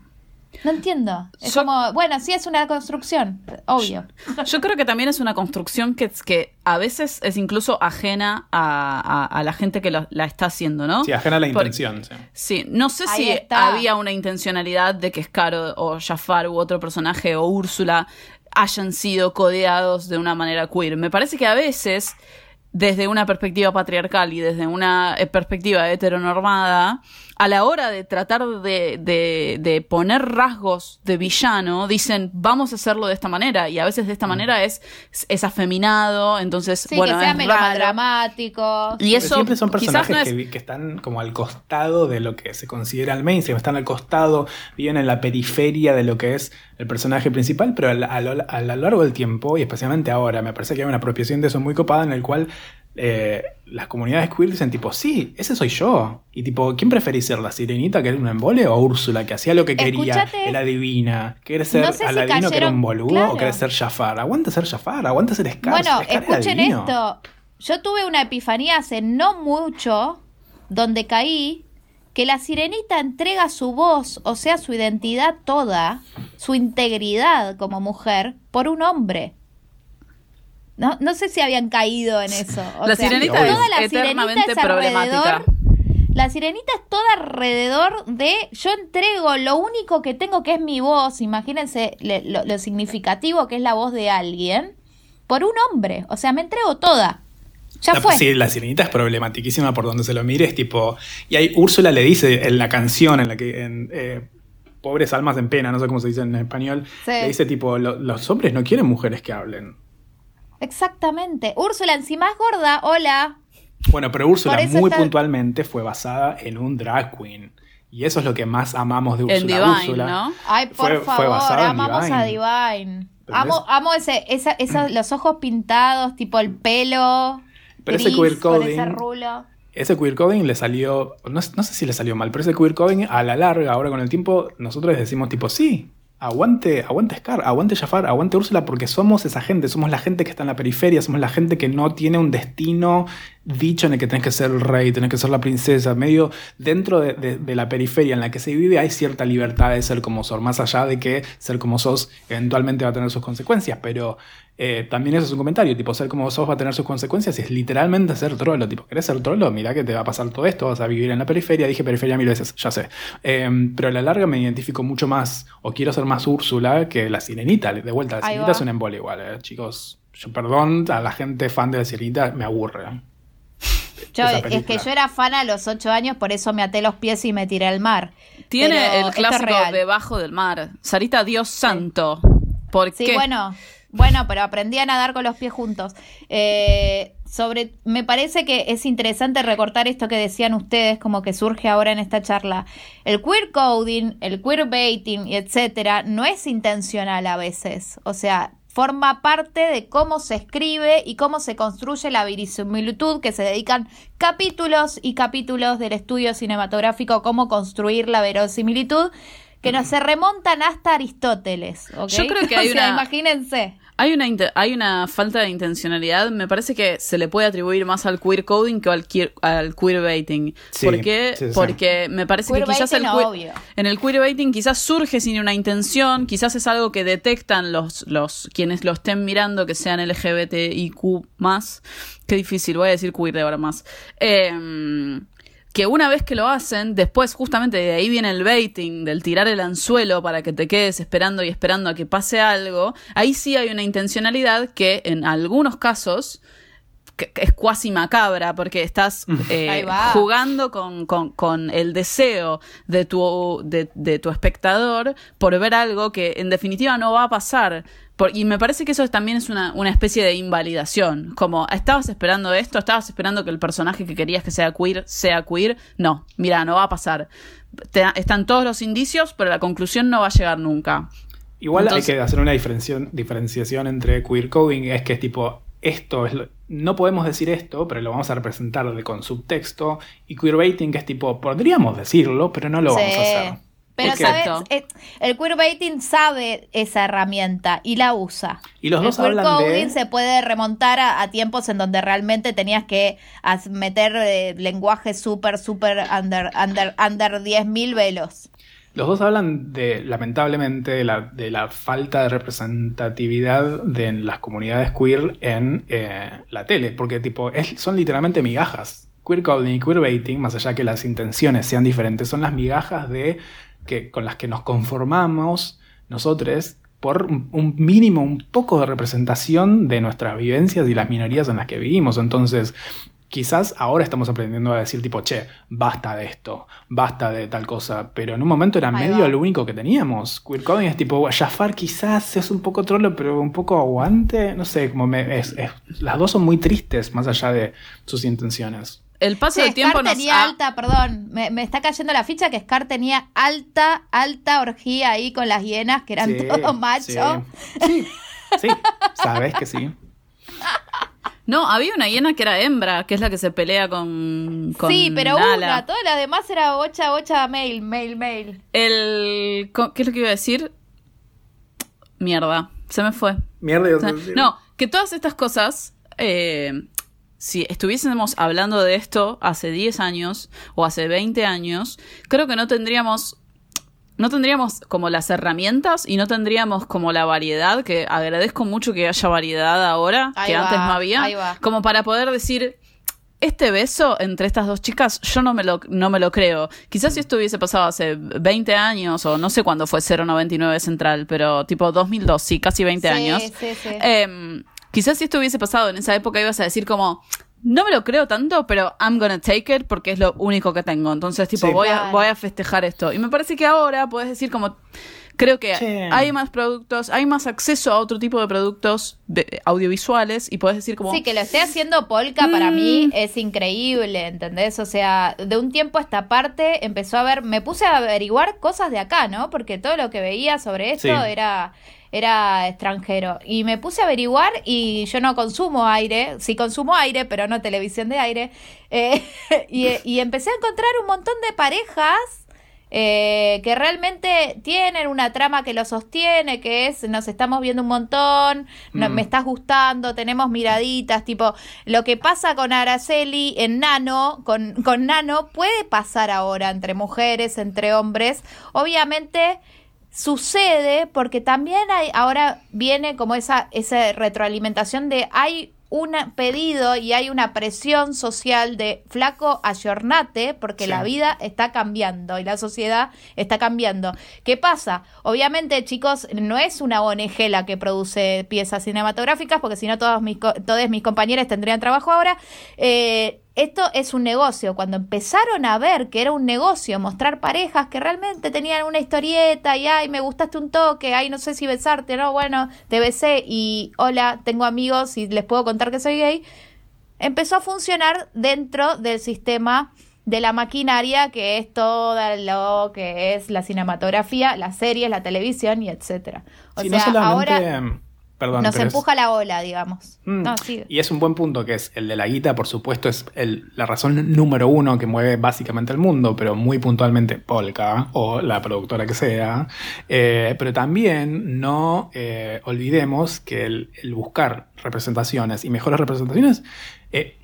No entiendo. Es Yo- como, bueno, sí es una construcción, obvio. Yo creo que también es una construcción que, que a veces es incluso ajena a, a- a la gente que lo- la está haciendo, ¿no? Sí, ajena a la intención. sí. Sí, no sé Ahí si está. había una intencionalidad de que Scar o, o Jafar u otro personaje o Úrsula hayan sido codeados de una manera queer. Me parece que a veces, desde una perspectiva patriarcal y desde una eh, perspectiva heteronormada, a la hora de tratar de, de- de poner rasgos de villano, dicen, vamos a hacerlo de esta manera. Y a veces de esta manera es, es afeminado, entonces, Sí, bueno, que sea es raro. melodramático. Y Pero eso siempre son personajes no es que, están como al costado de lo que se considera el mainstream, están al costado, viven en la periferia de lo que es el personaje principal, pero a lo, a lo largo del tiempo, y especialmente ahora, me parece que hay una apropiación de eso muy copada en el cual eh, las comunidades queer dicen tipo, sí, ese soy yo. Y tipo, ¿quién preferís ser? ¿La sirenita que era un embole o Úrsula que hacía lo que quería, Escuchate- era divina? ¿Querés ser No sé si Aladino que era un boludo claro. o querés ser Jafar? Aguanta ser Jafar, aguanta ser Scar. Bueno, Scar escuchen esto. Yo tuve una epifanía hace no mucho, donde caí que la sirenita entrega su voz, o sea, su identidad toda, su integridad como mujer, por un hombre. No, no sé si habían caído en eso. O La sea, sirenita es toda la eternamente sirenita es problemática. La sirenita es toda alrededor de yo entrego lo único que tengo que es mi voz, imagínense le- lo, lo significativo que es la voz de alguien, por un hombre. O sea, me entrego toda. Ya La- fue. Sí, la sirenita es problematiquísima por donde se lo mire. Es tipo. Y ahí Úrsula le dice en la canción en la que. En, eh, Pobres almas en pena, no sé cómo se dice en español. Sí. Le dice tipo: "Lo- Los hombres no quieren mujeres que hablen. Exactamente. Úrsula, encima es gorda, hola. Bueno, pero Úrsula muy está- puntualmente fue basada en un drag queen. Y eso es lo que más amamos de Úrsula. En Divine, Úrsula ¿no? Ay, por Fue- favor, amamos a Divine. Amo, amo ese, esa, esos, los ojos pintados, tipo el pelo. Pero ese queer con coding- ese rulo. Ese queer coding le salió, no, no sé si le salió mal, pero ese queer coding a la larga, ahora con el tiempo, nosotros les decimos tipo, sí, aguante, aguante Scar, aguante Jafar, aguante Úrsula, porque somos esa gente, somos la gente que está en la periferia, somos la gente que no tiene un destino dicho en el que tenés que ser el rey, tenés que ser la princesa, medio dentro de, de- de la periferia en la que se vive hay cierta libertad de ser como sos, más allá de que ser como sos eventualmente va a tener sus consecuencias, pero eh, también eso es un comentario, tipo, ser como sos va a tener sus consecuencias y es literalmente ser trolo, tipo, ¿querés ser trolo? Mirá que te va a pasar todo esto, vas a vivir en la periferia, dije periferia mil veces, ya sé, Eh, pero a la larga me identifico mucho más, o quiero ser más Úrsula que la sirenita, de vuelta, la sirenita es un embole igual, eh, chicos, yo, perdón a la gente fan de la sirenita, me aburre. Yo, es que yo era fan a los ocho años, por eso me até los pies y me tiré al mar. Tiene Pero el es clásico debajo del mar. Sarita, Dios santo. ¿Por Sí, qué? bueno, bueno, pero aprendí a nadar con los pies juntos. Eh, sobre, me parece que es interesante recortar esto que decían ustedes, como que surge ahora en esta charla. El queer coding, el queer baiting, etcétera, no es intencional a veces. O sea, forma parte de cómo se escribe y cómo se construye la verisimilitud, que se dedican capítulos y capítulos del estudio cinematográfico, cómo construir la verosimilitud, que no se remontan hasta Aristóteles. Yo creo que hay O sea, una- imagínense. Hay una, hay una falta de intencionalidad. Me parece que se le puede atribuir más al queer coding que al, queer, al queerbaiting. Sí, ¿Por qué? sí, sí. Porque me parece que quizás el obvio. en el queerbaiting quizás surge sin una intención, quizás es algo que detectan los, los quienes lo estén mirando que sean LGBTIQ más. Qué difícil, voy a decir queer de ahora más. Eh, que una vez que lo hacen, después justamente de ahí viene el baiting, del tirar el anzuelo para que te quedes esperando y esperando a que pase algo, ahí sí hay una intencionalidad que en algunos casos que- es cuasi macabra porque estás eh, Ahí va. jugando con, con- con el deseo de tu, de, de tu espectador por ver algo que en definitiva no va a pasar. Por- y me parece que eso también es una, una especie de invalidación. Como, ¿estabas esperando esto? ¿Estabas esperando que el personaje que querías que sea queer sea queer? No, mira, no va a pasar. Te- están todos los indicios, pero la conclusión no va a llegar nunca. Igual Entonces- hay que hacer una diferenciación, diferenciación entre queer coding, es que es tipo, esto es lo- no podemos decir esto, pero lo vamos a representar con subtexto, y queerbaiting que es tipo, podríamos decirlo, pero no lo vamos a hacer. Pero sabes. Eh, el queerbaiting sabe esa herramienta y la usa. Y los el dos hablan queercoding de... se puede remontar a, a tiempos en donde realmente tenías que meter eh, lenguaje súper, súper under, under, under 10.000 velos. Los dos hablan de, lamentablemente, de la, de la falta de representatividad de las comunidades queer en eh, la tele, porque tipo, es- son literalmente migajas. Queer coding y queerbaiting, más allá que las intenciones sean diferentes, son las migajas de que, con las que nos conformamos nosotros por un mínimo, un poco de representación de nuestras vivencias y las minorías en las que vivimos. Entonces, quizás ahora estamos aprendiendo a decir tipo, che, basta de esto, basta de tal cosa, pero en un momento era Ahí medio va. lo único que teníamos. Queer coding es tipo, Jafar quizás es un poco trolo, pero un poco aguante, no sé, como me, es- es- las dos son muy tristes más allá de sus intenciones. El paso del tiempo Scar nos tenía ha- alta, perdón, me, me está cayendo la ficha que Scar tenía alta, alta orgía ahí con las hienas que eran Sí, todos machos. Sí, sí, sí, sabes que sí. No, había una hiena que era hembra, que es la que se pelea con. con Sí, pero Nala. una, todas las demás era bocha, bocha, mail, mail, mail. El. ¿Qué es lo que iba a decir? Mierda, se me fue. Mierda. O sea, no, que todas estas cosas, eh, si estuviésemos hablando de esto hace 10 años o hace 20 años, creo que no tendríamos no tendríamos como las herramientas y no tendríamos como la variedad, que agradezco mucho que haya variedad ahora, Ahí que va, antes no había, como para poder decir, este beso entre estas dos chicas, yo no me lo, no me lo creo. Quizás si esto hubiese pasado hace 20 años, o no sé cuándo fue 099 Central, pero tipo 2002, sí, casi 20 Sí, años. sí, sí. Em, quizás si esto hubiese pasado en esa época ibas a decir como, no me lo creo tanto, pero I'm gonna take it porque es lo único que tengo. Entonces, tipo, Sí. voy, a, voy a festejar esto. Y me parece que ahora puedes decir como, creo que Sí. hay más productos, hay más acceso a otro tipo de productos de- audiovisuales y puedes decir como... Sí, que lo esté haciendo Polka para Mm. mí es increíble, ¿entendés? O sea, de un tiempo a esta parte empezó a ver, me puse a averiguar cosas de acá, ¿no? Porque todo lo que veía sobre esto Sí. era era extranjero y me puse a averiguar y yo no consumo aire, sí consumo aire, pero no televisión de aire eh, y, y empecé a encontrar un montón de parejas eh, que realmente tienen una trama que lo sostiene, que es nos estamos viendo un montón, no- Mm. me estás gustando, tenemos miraditas, tipo, lo que pasa con Araceli en Nano, con, con Nano, puede pasar ahora entre mujeres, entre hombres. Obviamente sucede porque también hay, ahora viene como esa, esa retroalimentación de hay un pedido y hay una presión social de flaco ayornate porque Sí. la vida está cambiando y la sociedad está cambiando. ¿Qué pasa? Obviamente, chicos, no es una ONG la que produce piezas cinematográficas porque si no todos mis, todos mis compañeros tendrían trabajo ahora. Eh, esto es un negocio. Cuando empezaron a ver que era un negocio, mostrar parejas que realmente tenían una historieta y ay, me gustaste un toque, ay, no sé si besarte, no, bueno, te besé y hola, tengo amigos y les puedo contar que soy gay, empezó a funcionar dentro del sistema de la maquinaria que es todo lo que es la cinematografía, las series, la televisión y etcétera. O Sí, sea, no solamente. ahora Perdón, nos es- empuja la ola, digamos. Mm, No. Y es un buen punto que es el de la guita, por supuesto, es el- la razón número uno que mueve básicamente el mundo, pero muy puntualmente Polka o la productora que sea. Eh, pero también no eh, olvidemos que el, el buscar representaciones y mejores representaciones eh,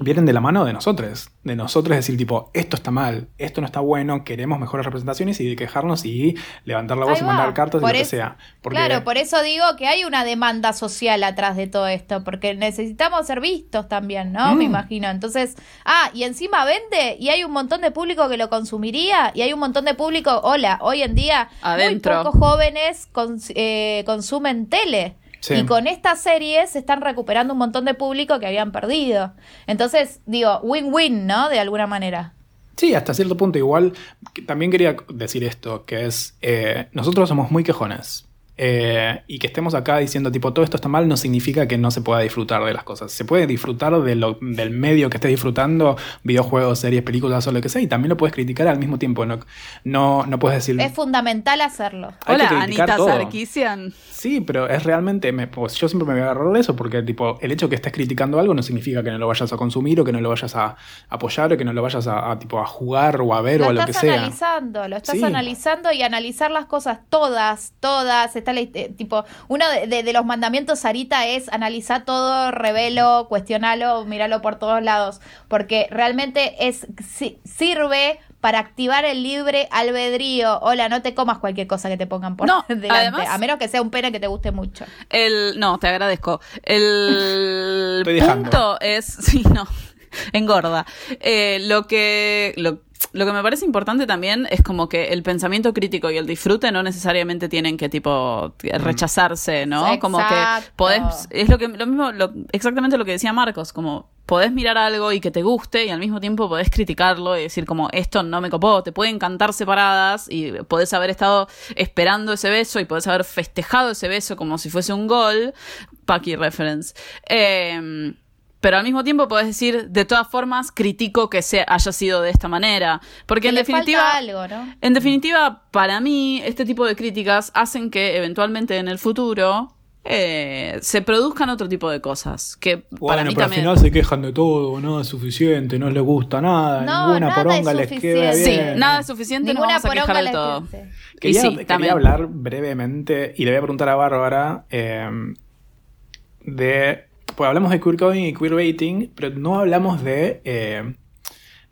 vienen de la mano de nosotros. De nosotros decir, tipo, esto está mal, esto no está bueno, queremos mejores representaciones y de quejarnos y levantar la voz Ahí y mandar cartas y lo que sea. Porque- Claro, por eso digo que hay una demanda social atrás de todo esto, porque necesitamos ser vistos también, ¿no? Mm. Me imagino. Entonces, ah, y encima vende y hay un montón de público que lo consumiría y hay un montón de público, hola, hoy en día Adentro. muy pocos jóvenes cons- eh, consumen tele. Sí. Y con estas series se están recuperando un montón de público que habían perdido. Entonces, digo, win-win, ¿no? De alguna manera. Sí, hasta cierto punto. Igual, también quería decir esto, que es, eh, nosotros somos muy quejones. Eh, y que estemos acá diciendo, tipo, todo esto está mal, no significa que no se pueda disfrutar de las cosas. Se puede disfrutar de lo- del medio que estés disfrutando, videojuegos, series, películas o lo que sea, y también lo puedes criticar al mismo tiempo. No, no, no puedes decir... Es fundamental hacerlo. Hay Hola, Anita todo. Sarkisian. Sí, pero es realmente, me- pues yo siempre me voy a agarrar de eso, porque tipo, el hecho de que estés criticando algo no significa que no lo vayas a consumir o que no lo vayas a apoyar o que no lo vayas a, a, tipo, a jugar o a ver o a lo lo que estás sea. analizando, lo estás Sí. analizando y analizar las cosas todas, todas. Está la- eh, tipo, uno de, de- de los mandamientos, Sarita, es analizar todo, revelo, cuestionalo, míralo por todos lados. Porque realmente es si- sirve para activar el libre albedrío. Hola, no te comas cualquier cosa que te pongan por No, delante. además- a menos que sea un pene que te guste mucho. El, no, te agradezco. El Estoy dejando. punto es, sí, no, engorda. Eh, lo que, lo, lo que me parece importante también es como que el pensamiento crítico y el disfrute no necesariamente tienen que tipo rechazarse, ¿no? Como que Exacto. podés, es lo que, lo mismo, lo- exactamente lo que decía Marcos, como podés mirar algo y que te guste y al mismo tiempo podés criticarlo y decir como esto no me copó, te pueden cantar separadas y podés haber estado esperando ese beso y podés haber festejado ese beso como si fuese un gol, Paki reference. Eh, pero al mismo tiempo podés decir, de todas formas, critico que se haya sido de esta manera. Porque Que en le definitiva. falta algo, ¿no? En definitiva, para mí, este tipo de críticas hacen que eventualmente en el futuro eh, se produzcan otro tipo de cosas. Que para Bueno, mí pero al final se quejan de todo, nada es suficiente, no les gusta nada, No, ninguna nada poronga es les queda suficiente. Sí, bien. nada es suficiente, Ninguna nos vamos a quejar poronga de les todo. Quería, sí, quería también. hablar brevemente, y le voy a preguntar a Bárbara, eh, de... Pues hablamos de queercoding y queerbaiting, pero no hablamos de... eh,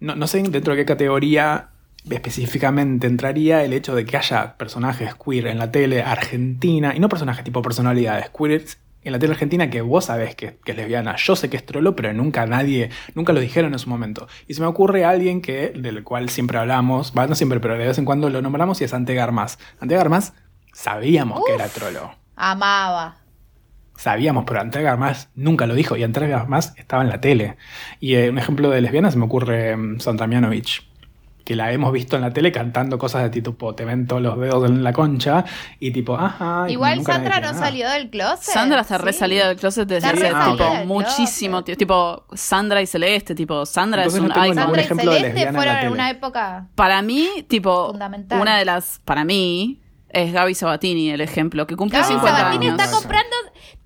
no, no sé dentro de qué categoría específicamente entraría el hecho de que haya personajes queer en la tele argentina, y no personajes tipo personalidades, queer en la tele argentina que vos sabés que, que es lesbiana, yo sé que es trolo, pero nunca nadie, nunca lo dijeron en su momento. Y se me ocurre alguien que, del cual siempre hablamos, va, no siempre, pero de vez en cuando lo nombramos y es Ante Garmas. Ante Garmas sabíamos que era trolo. Amaba. Sabíamos, pero Ante Garmas nunca lo dijo y Ante Garmas estaba en la tele. Y eh, un ejemplo de lesbiana se me ocurre mm, Sandra Mianovich, que la hemos visto en la tele cantando cosas de tipo, te ven todos los dedos en la concha y tipo, ajá. Igual Sandra no nada. salió del closet. Sandra está re Sí. salida del closet desde hace tipo, muchísimo tiempo. Tipo Sandra y Celeste, tipo Sandra Entonces es un no Sandra y ejemplo de Celeste fueron en una época. Para mí, tipo, Fundamental. una de las, para mí, es Gaby Sabatini el ejemplo, que cumplió Gaby 50 Sabatini años. está comprando.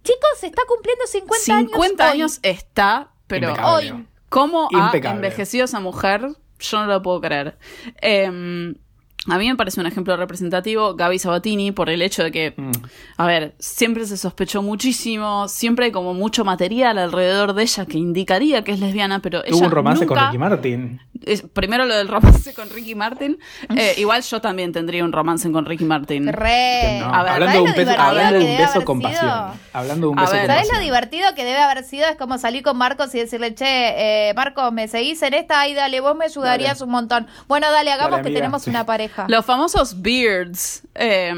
Chicos, está cumpliendo 50, años. 50 hoy. años está, pero Impecable. hoy. ¿Cómo ha envejecido esa mujer? Yo no lo puedo creer. Eh, a mí me parece un ejemplo representativo Gaby Sabatini por el hecho de que, Mm. a ver, siempre se sospechó muchísimo, siempre hay como mucho material alrededor de ella que indicaría que es lesbiana, pero Tuvo ella un romance con Ricky Martin. es- primero lo del romance con Ricky Martin. Eh, igual yo también tendría un romance con Ricky Martin. Re. Que no. a ver, hablando, de ¿sabes un lo beso, divertido hablando de un beso con sido? pasión. Hablando de un A beso ver. con ¿Sabes lo pasión. divertido que debe haber sido? Es como salir con Marcos y decirle, che, eh, Marcos, ¿me seguís en esta? Ay, dale, vos me ayudarías un montón. Bueno, dale, hagamos Dale, que tenemos sí. una pareja. Los famosos beards. Eh,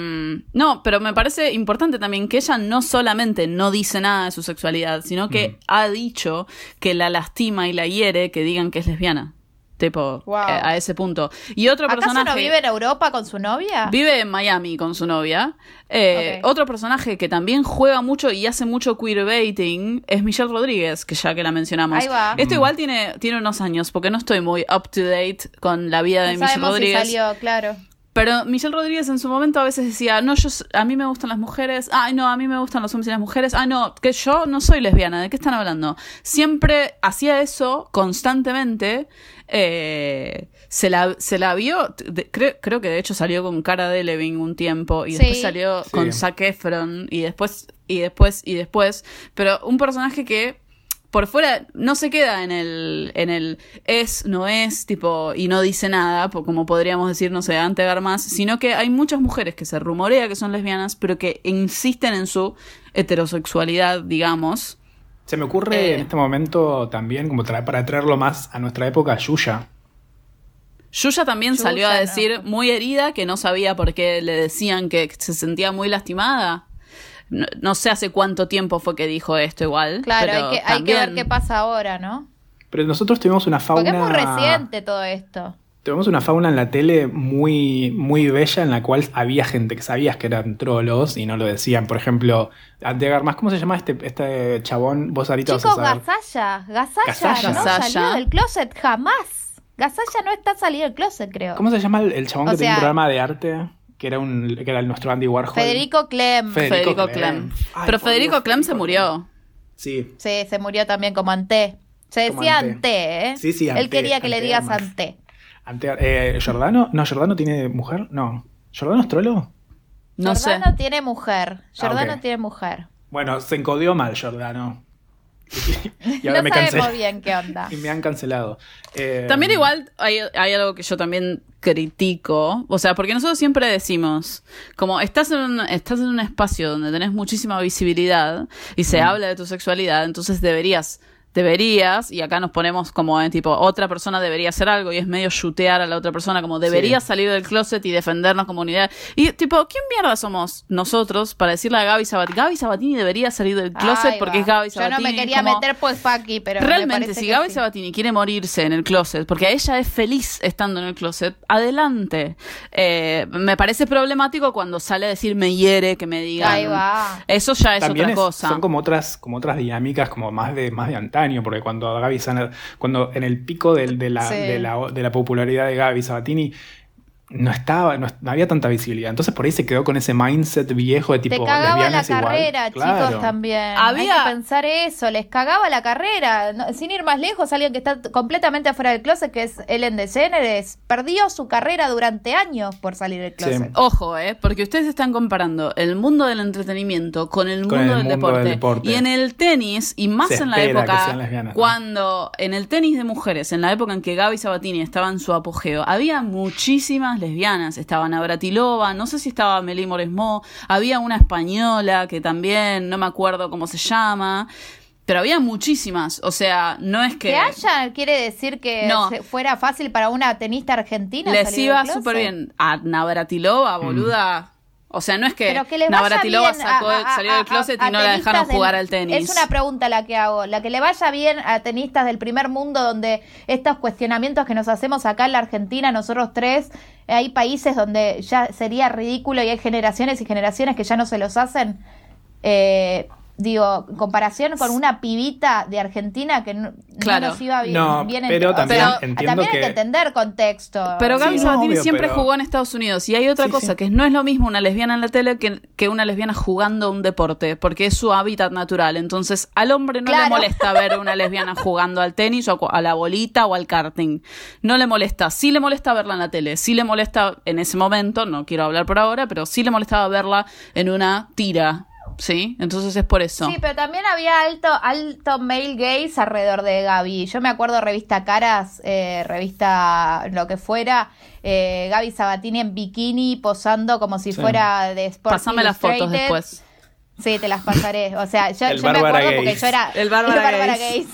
no, pero me parece importante también que ella no solamente no dice nada de su sexualidad, sino que Mm. ha dicho que la lastima y la hiere que digan que es lesbiana. Tipo, Wow. eh, a ese punto. Y otro ¿Acaso personaje. no vive en Europa con su novia? Vive en Miami con su novia. Eh. Otro personaje que también juega mucho y hace mucho queerbaiting es Michelle Rodríguez, que ya que la mencionamos. Ahí va. Esto Mm. igual tiene, tiene unos años, porque no estoy muy up to date con la vida de No Michelle sabemos si Rodríguez. salió, claro. Pero Michelle Rodríguez en su momento a veces decía, no, yo, a mí me gustan las mujeres, ay no, a mí me gustan los hombres y las mujeres, ay no, que yo no soy lesbiana, ¿de qué están hablando? Siempre hacía eso constantemente, eh, se, la, se la vio, de- creo, creo que de hecho salió con Cara Delevingne un tiempo y Sí. después salió Sí. con Zac Efron y después, y después, y después, pero un personaje que por fuera no se queda en el, en el es, no es, tipo, y no dice nada, como podríamos decir, no sé, ante más, sino que hay muchas mujeres que se rumorea que son lesbianas, pero que insisten en su heterosexualidad, digamos. Se me ocurre Eh. en este momento también, como tra- para traerlo más a nuestra época, Yuya. Yuya también Yuya, salió a no. decir muy herida que no sabía por qué le decían que se sentía muy lastimada. No, no sé hace cuánto tiempo fue que dijo esto igual. Claro, pero hay que, hay que ver qué pasa ahora, ¿no? Pero nosotros tuvimos una fauna. Porque es muy reciente todo esto. Tuvimos una fauna en la tele muy, muy bella en la cual había gente que sabías que eran trolos y no lo decían. Por ejemplo, de Garmas, ¿cómo se llama este, este chabón? Vos ahorita Chicos, vas a saber. Gasalla. Gasalla Gasalla. no salió del closet jamás. Gasalla no está salido del closet, creo. ¿Cómo se llama el, el chabón O que tenía un programa de arte? Que era, un, que era el nuestro Andy Warhol. Federico Clem. Fe- Federico, Federico Clem. Clem. Ay, Pero Federico Dios, Clem se murió. Sí. Sí, se murió también como Anté. Se Como decía. Anté, ¿eh? Sí, sí, Él Anté, quería que le digas. Anté. Ante, eh, ¿Jordano? No, ¿Jordano tiene mujer? No. ¿Jordano es trolo? No sé. Jordano tiene mujer. Ah, Jordano ok. tiene mujer. Bueno, se encodió mal Jordano. y ahora no me sabemos cancelé. bien qué onda. Y me han cancelado. Eh, También igual hay, hay algo que yo también critico, o sea, porque nosotros siempre decimos, como estás en un, estás en un espacio donde tenés muchísima visibilidad y se habla de tu sexualidad, entonces deberías deberías, y acá nos ponemos como en tipo, otra persona debería hacer algo y es medio chutear a la otra persona, como debería Sí. salir del closet y defendernos como unidad. Y tipo, ¿quién mierda somos nosotros para decirle a Gaby Sabatini? Gaby Sabatini debería salir del closet porque va. es Gaby Yo Sabatini. no me quería como- meter pues aquí, pero me Realmente, si que Gaby sí. Sabatini quiere morirse en el closet, porque ella es feliz estando en el closet, adelante. Eh, me parece problemático cuando sale a decir me hiere, que me digan. Ahí va. Eso ya es También otra es- cosa. son como otras, como otras dinámicas, como más de, más de antaño, porque cuando Gaby Sana- cuando en el pico del- de, la, Sí. de, la, de la popularidad de Gaby Sabatini, no estaba, no, no había tanta visibilidad. Entonces por ahí se quedó con ese mindset viejo de tipo Te cagaba la igual. carrera, Claro. chicos, también. Había- Hay que pensar eso, les cagaba la carrera. No, sin ir más lejos, alguien que está completamente afuera del closet, que es Ellen DeGeneres, perdió su carrera durante años por salir del closet. Sí. Ojo, eh, porque ustedes están comparando el mundo del entretenimiento con el mundo, Con el del, mundo deporte. del deporte. Y en el tenis, y más Se en la época, sean lesbianas, ¿no? cuando en el tenis de mujeres, en la época en que Gaby Sabatini estaba en su apogeo, había muchísimas lesbianas. Estaba Navratilova, no sé si estaba Meli Moresmo, había una española que también, no me acuerdo cómo se llama. Pero había muchísimas, o sea, no es que... Que haya quiere decir que No. se- fuera fácil para una tenista argentina. Les salir iba súper bien. A Navratilova, boluda. O sea, no es que que Navratilova sacó, a- a- salió del closet a y no la dejaron del- jugar al tenis. Es una pregunta la que hago. La que le vaya bien a tenistas del primer mundo, donde estos cuestionamientos que nos hacemos acá en la Argentina, nosotros tres, hay países donde ya sería ridículo y hay generaciones y generaciones que ya no se los hacen. Eh, digo, en comparación con una pibita de Argentina que no, no nos iba bien, No, bien en- pero o sea, también entiendo también hay que- entender contexto. Pero Gaby Sí, no, siempre pero- jugó en Estados Unidos. Y hay otra Sí, cosa, sí. que no es lo mismo una lesbiana en la tele que, que una lesbiana jugando un deporte, porque es su hábitat natural. Entonces, al hombre no le molesta ver una lesbiana jugando al tenis o a cu- a la bolita o al karting. No le molesta. Sí le molesta verla en la tele. Sí le molesta en ese momento, no quiero hablar por ahora, pero sí le molestaba verla en una tira. ¿Sí? Entonces es por eso. Sí, pero también había alto, alto male gaze alrededor de Gaby. Yo me acuerdo revista Caras, eh, revista lo que fuera, eh, Gaby Sabatini en bikini posando como si Sí. fuera de Sports Pasame las fotos después. Sí, te las pasaré. O sea, yo, me acuerdo porque yo era El Bárbara. Gaze.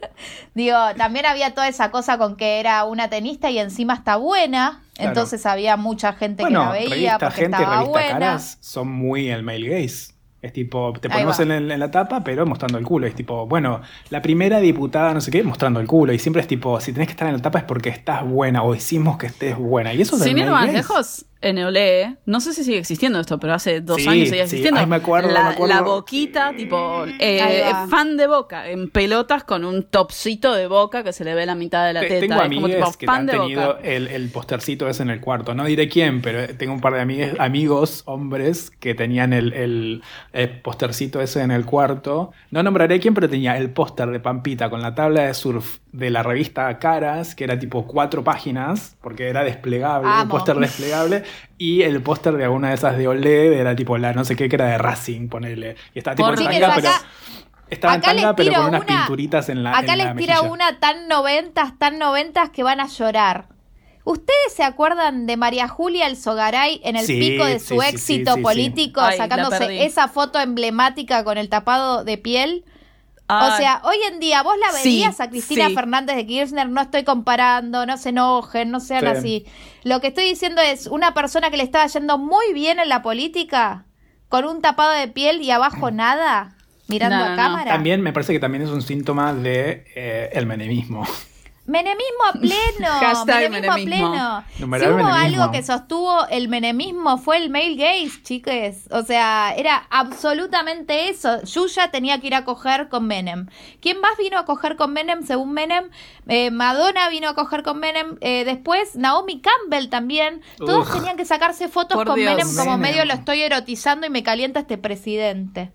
Digo, también había toda esa cosa con que era una tenista y encima está buena. Claro. Entonces había mucha gente Bueno, que la veía revista porque Gente y estaba revista buena. Caras son muy el male gaze. Es tipo, te ponemos en, la tapa, pero mostrando el culo. Es tipo, bueno, la primera diputada, no sé qué, mostrando el culo. Y siempre es tipo, si tenés que estar en la tapa es porque estás buena o decimos que estés buena. Y eso Sin ir más lejos, en Olé, no sé si sigue existiendo esto, pero hace dos Sí, años seguía sí. existiendo. Ay, me acuerdo, la, me acuerdo. la boquita, tipo, eh, fan de boca, en pelotas con un topcito de boca que se le ve la mitad de la Te- teta. Tengo como tipo que han tenido boca. el, el postercito ese en el cuarto. No diré quién, pero tengo un par de amigues, amigos, hombres, que tenían el, el- el postercito ese en el cuarto. No nombraré quién, pero tenía el póster de Pampita con la tabla de surf de la revista Caras, que era tipo cuatro páginas, porque era desplegable, un póster desplegable, y el póster de alguna de esas de OLED era tipo la no sé qué, que era de Racing, ponele. Y estaba tipo Por en tanga, pero... Estaba en Acá les tanga, pero con unas una- pinturitas en la Acá en la les tira mejilla. una tan noventas, tan noventas que van a llorar. ¿Ustedes se acuerdan de María Julia Alzogaray en el Sí, pico de sí, su sí, sí, éxito sí, sí. político, Ay, sacándose esa foto emblemática con el tapado de piel? O Ay, sea, hoy en día vos la Sí, verías a Cristina sí. Fernández de Kirchner, no estoy comparando, no se enojen, no sean Sí. así. Lo que estoy diciendo es una persona que le estaba yendo muy bien en la política, con un tapado de piel y abajo nada, mirando No, a no. cámara. También me parece que también es un síntoma de eh, el menemismo. Menemismo a pleno. Hashtag menemismo, menemismo. a pleno. Si hubo menemismo. algo que sostuvo el menemismo fue el male gaze, chiques. O sea, era absolutamente eso. Yuya tenía que ir a coger con Menem. ¿Quién más vino a coger con Menem según Menem? Eh, Madonna vino a coger con Menem. Eh, después Naomi Campbell también. Todos tenían que sacarse fotos con Dios. Menem como Menem. medio lo estoy erotizando y me calienta este presidente.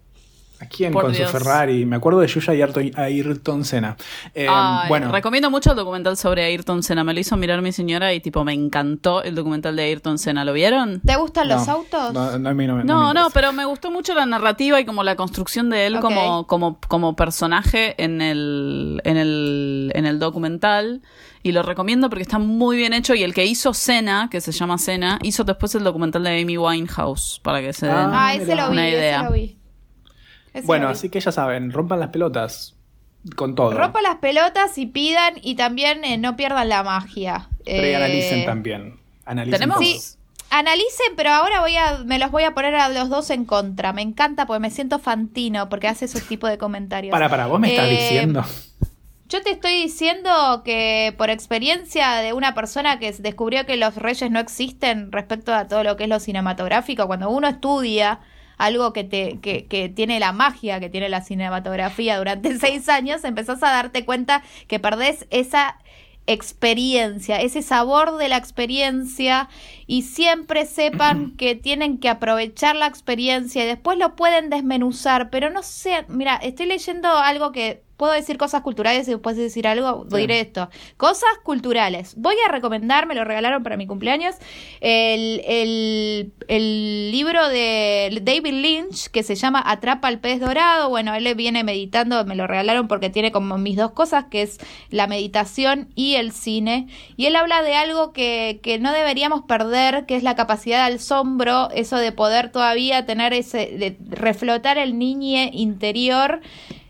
¿A quién Por con Dios. su Ferrari? Me acuerdo de Yuya y Ayrton, Ayrton Senna. Eh, Ay, bueno, recomiendo mucho el documental sobre Ayrton Senna. Me lo hizo mirar mi señora y tipo me encantó el documental de Ayrton Senna. ¿Lo vieron? ¿Te gustan los autos? No, no, a mí no, me- No, me no, pero me gustó mucho la narrativa y como la construcción de él como, como, como personaje en el, en, el, en el documental. Y lo recomiendo porque está muy bien hecho. Y el que hizo Cena, que se llama Cena, hizo después el documental de Amy Winehouse, para que se den Ah, Ah, ese mira. lo vi, una ese idea. Bueno, así que ya saben, rompan las pelotas con todo. Rompa las pelotas y pidan y también eh, no pierdan la magia. Pero y Eh, analicen también. Analicen ¿Tenemos? Sí, analicen, pero ahora voy a, me los voy a poner a los dos en contra. Me encanta porque me siento fantino porque hace ese tipo de comentarios. Para, para, vos me estás Eh, diciendo. Yo te estoy diciendo que por experiencia de una persona que descubrió que los reyes no existen respecto a todo lo que es lo cinematográfico, cuando uno estudia algo que, te, que, que tiene la magia que tiene la cinematografía durante seis años, empezás a darte cuenta que perdés esa experiencia, ese sabor de la experiencia y siempre sepan que tienen que aprovechar la experiencia y después lo pueden desmenuzar, pero no sé, mira, estoy leyendo algo que puedo decir cosas culturales y después de decir algo diré esto. Cosas culturales. Voy a recomendar, me lo regalaron para mi cumpleaños, el, el, el libro de David Lynch que se llama Atrapa al pez dorado. Bueno, él viene meditando, me lo regalaron porque tiene como mis dos cosas, que es la meditación y el cine. Y él habla de algo que, que no deberíamos perder, que es la capacidad del asombro, eso de poder todavía tener ese, de reflotar el niñe interior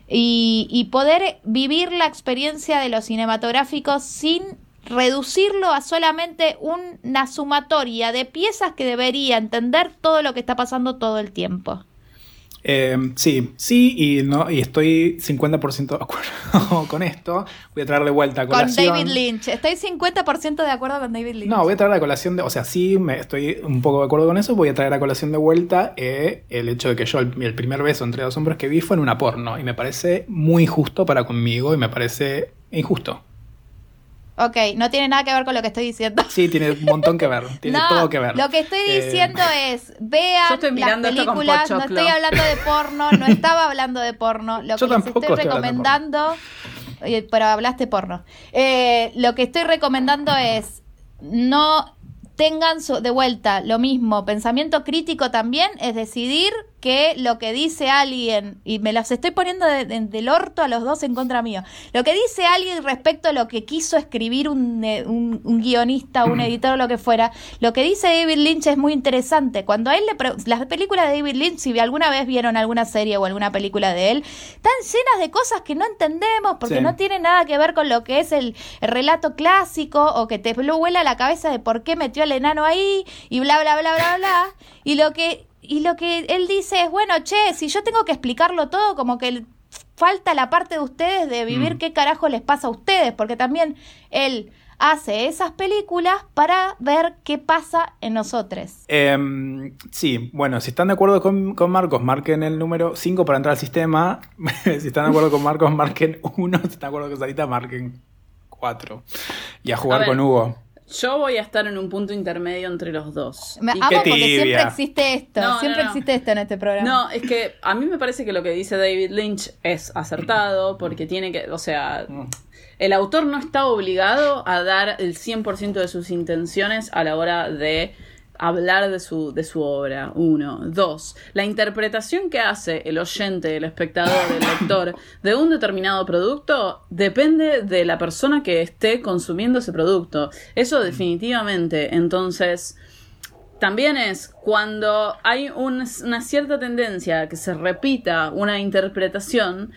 y, y poder vivir la experiencia de los cinematográficos sin reducirlo a solamente una sumatoria de piezas que debería entender todo lo que está pasando todo el tiempo. Eh, sí, sí y no y estoy 50% de acuerdo con esto. Voy a traer de vuelta a Con colación. David Lynch. Estoy 50% de acuerdo con David Lynch. No, voy a traer a colación de, o sea, sí, me estoy un poco de acuerdo con eso. Voy a traer a colación de vuelta eh, el hecho de que yo el, el primer beso entre dos hombres que vi fue en una porno y me parece muy injusto para conmigo y me parece injusto. Ok, no tiene nada que ver con lo que estoy diciendo. Sí, tiene un montón que ver, tiene no, todo que ver. Lo que estoy Eh, diciendo es, vean Yo estoy las mirando esto con películas, no estoy hablando de porno, no estaba hablando de porno. Lo Yo que les estoy estoy hablando de recomendando, pero hablaste porno. Eh, lo que estoy recomendando es, no tengan su- de vuelta lo mismo, pensamiento crítico también, es decidir que lo que dice alguien, y me las estoy poniendo de- de- del orto a los dos en contra mío, lo que dice alguien respecto a lo que quiso escribir un, eh, un- un guionista, un editor o lo que fuera, lo que dice David Lynch es muy interesante. Cuando a él le... Las películas de David Lynch, si alguna vez vieron alguna serie o alguna película de él, están llenas de cosas que no entendemos porque Sí. no tiene nada que ver con lo que es el, el relato clásico o que te vuela la cabeza de por qué metió al enano ahí y bla bla bla bla bla y lo que y lo que él dice es bueno che si yo tengo que explicarlo todo como que falta la parte de ustedes de vivir Mm. qué carajo les pasa a ustedes porque también él hace esas películas para ver qué pasa en nosotros Em, sí, bueno, si están de acuerdo con, con Marcos, marquen el número 5 para entrar al sistema. si están de acuerdo con Marcos, marquen 1. Si están de acuerdo con Sarita, marquen 4. Y a jugar A con Hugo. Yo voy a estar en un punto intermedio entre los dos. me Y amo qué porque tibia. siempre existe esto No, no, siempre no. existe esto en este programa No, es que a mí me parece que lo que dice David Lynch es acertado porque tiene que, o sea, el autor no está obligado a dar el 100% de sus intenciones a la hora de hablar de su, de su obra. Uno. Dos. La interpretación que hace el oyente, el espectador, el lector de un determinado producto depende de la persona que esté consumiendo ese producto. Eso definitivamente. Entonces... También es cuando hay un- una cierta tendencia que se repita una interpretación,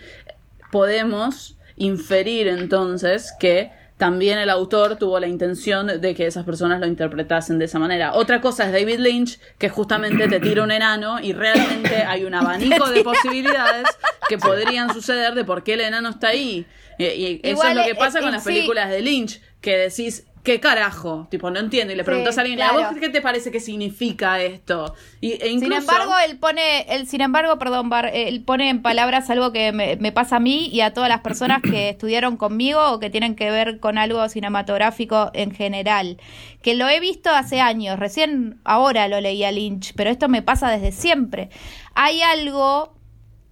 podemos inferir entonces que también el autor tuvo la intención de que esas personas lo interpretasen de esa manera. Otra cosa es David Lynch, que justamente te tira un enano y realmente hay un abanico de posibilidades que podrían suceder de por qué el enano está ahí. Y, y eso Igual, es lo que eh, pasa con eh, las sí. películas de Lynch, que decís, ¿qué carajo? Tipo, no entiendo. Y le Sí, preguntas a alguien, ¿a vos qué te parece que significa esto? Y, e incluso, Sin embargo, él pone, él, sin embargo, perdón, Bar, él pone en palabras algo que me, me pasa a mí y a todas las personas que estudiaron conmigo o que tienen que ver con algo cinematográfico en general. Que lo he visto hace años, recién ahora lo leí a Lynch, pero esto me pasa desde siempre. Hay algo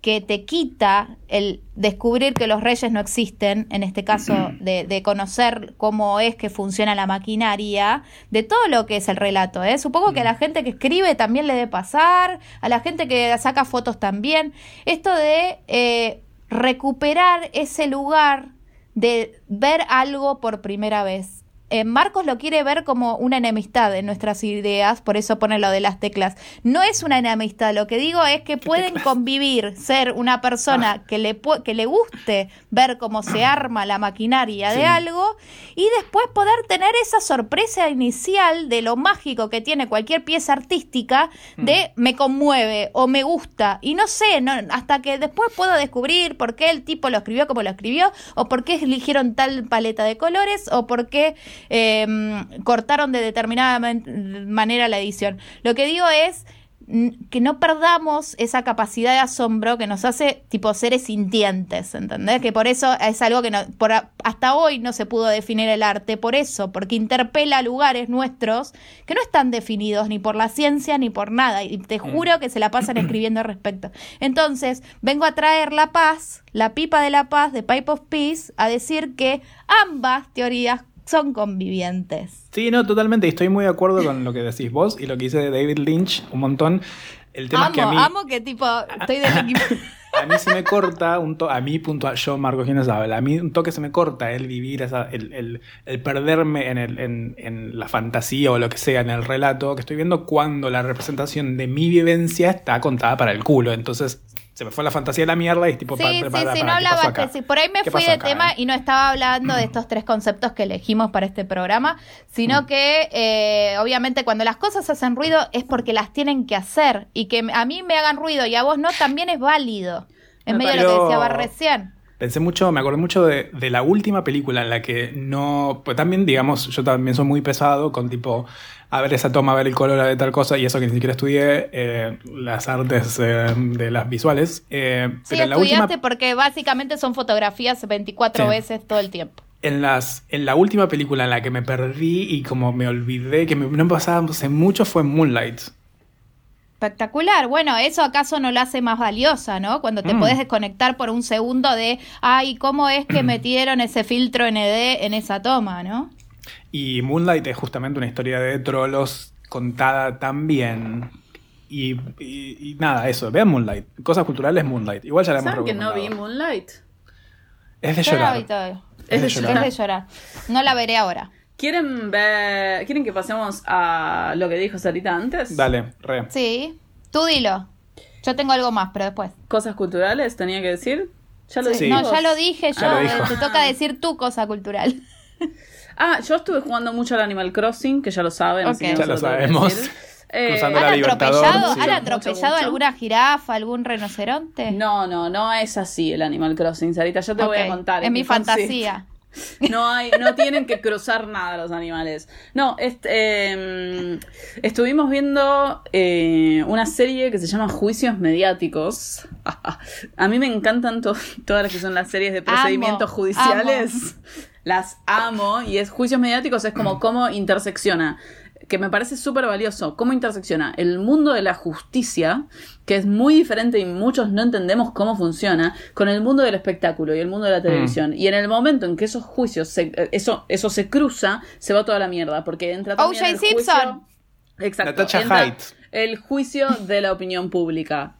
que te quita el descubrir que los reyes no existen, en este caso de, de conocer cómo es que funciona la maquinaria, de todo lo que es el relato. ¿eh? Supongo que a la gente que escribe también le debe pasar, a la gente que saca fotos también. Esto de eh, recuperar ese lugar de ver algo por primera vez. Eh, Marcos lo quiere ver como una enemistad en nuestras ideas, por eso pone lo de las teclas. No es una enemistad, lo que digo es que pueden convivir, ser una persona que, le, que le guste ver cómo se arma la maquinaria Sí. de algo y después poder tener esa sorpresa inicial de lo mágico que tiene cualquier pieza artística de me conmueve o me gusta. Y no sé, no, hasta que después puedo descubrir por qué el tipo lo escribió como lo escribió o por qué eligieron tal paleta de colores o por qué eh, cortaron de determinada man- manera la edición. Lo que digo es que no perdamos esa capacidad de asombro que nos hace tipo seres sintientes, ¿entendés? Que por eso es algo que no, por a- hasta hoy no se pudo definir el arte, por eso, porque interpela lugares nuestros que no están definidos ni por la ciencia ni por nada, y te juro que se la pasan escribiendo al respecto. Entonces, vengo a traer la paz, la pipa de la paz de Pipe of Peace, a decir que ambas teorías son convivientes. Sí, no, totalmente. y Estoy muy de acuerdo con lo que decís vos y lo que dice David Lynch un montón. El tema amo, es que a mí, amo que tipo, estoy a mí se me corta un to- a mí puntual, yo Marco Gines habla, a mí un toque se me corta el vivir esa, el, el- el perderme en, el, en, en la fantasía o lo que sea, en el relato que estoy viendo cuando la representación de mi vivencia está contada para el culo. Entonces se me fue la fantasía de la mierda y es tipo, Sí, pa- sí, para- sí, para- no ¿qué hablaba sí. Por ahí me ¿Qué fui de acá, tema eh? y no estaba hablando de estos tres conceptos que elegimos para este programa, sino Mm. que eh, obviamente cuando las cosas hacen ruido es porque las tienen que hacer y que a mí me hagan ruido y a vos no también es válido. En Me medio de lo que decía Bar recién. Pensé mucho, me acordé mucho de, de la última película en la que no. Pues también, digamos, yo también soy muy pesado con tipo. A ver esa toma, a ver el color de tal cosa, y eso que ni siquiera estudié, eh, las artes eh, de las visuales. eh, Sí, pero en la estudiaste última. porque básicamente son fotografías 24 Sí. veces todo el tiempo. En, las, en la última película en la que me perdí y como me olvidé, que me, no pasaba hace mucho, fue Moonlight. Espectacular. Bueno, eso acaso no la hace más valiosa, ¿no? Cuando te Mm. podés desconectar por un segundo de, ay, ¿cómo es que metieron ese filtro ND en esa toma, ¿no? Y Moonlight es justamente una historia de trolos contada tan bien. Y, y- y nada, eso, vean Moonlight. Cosas culturales, Moonlight. Igual ya la hemos ¿Saben que no vi. Moonlight? Es de llorar. Es de llorar. Es de llorar. No la veré ahora. ¿Quieren ver, quieren que pasemos a lo que dijo Sarita antes? Dale, re. Sí. Tú dilo. Yo tengo algo más, pero después. Cosas culturales, tenía que decir. Ya lo Sí. dijimos. No, ya lo dije yo. Ya lo. Te toca decir tu cosa cultural. Ah, yo estuve jugando mucho al Animal Crossing, que ya lo saben. así Ok. que no Ya lo sabemos. Eh, Cruzando ¿Han atropellado, sí. ¿han atropellado mucho. alguna jirafa, algún rinoceronte? No, no, no es así el Animal Crossing, Sarita. Yo te voy a contar. Es en mi fantasía. No hay, no tienen que cruzar nada los animales. No, este, eh, estuvimos viendo eh, una serie que se llama Juicios Mediáticos. A mí me encantan to- todas las que son las series de procedimientos Amo, judiciales. Las amo y es Juicios Mediáticos es como cómo intersecciona que me parece súper valioso, cómo intersecciona el mundo de la justicia, que es muy diferente y muchos no entendemos cómo funciona, con el mundo del espectáculo y el mundo de la televisión. Y en el momento en que esos juicios, se- eh, eso, eso se cruza, se va toda la mierda, porque entra O.J. el juicio- Simpson. Exacto. Natasha entra Haidt. El juicio de la opinión pública.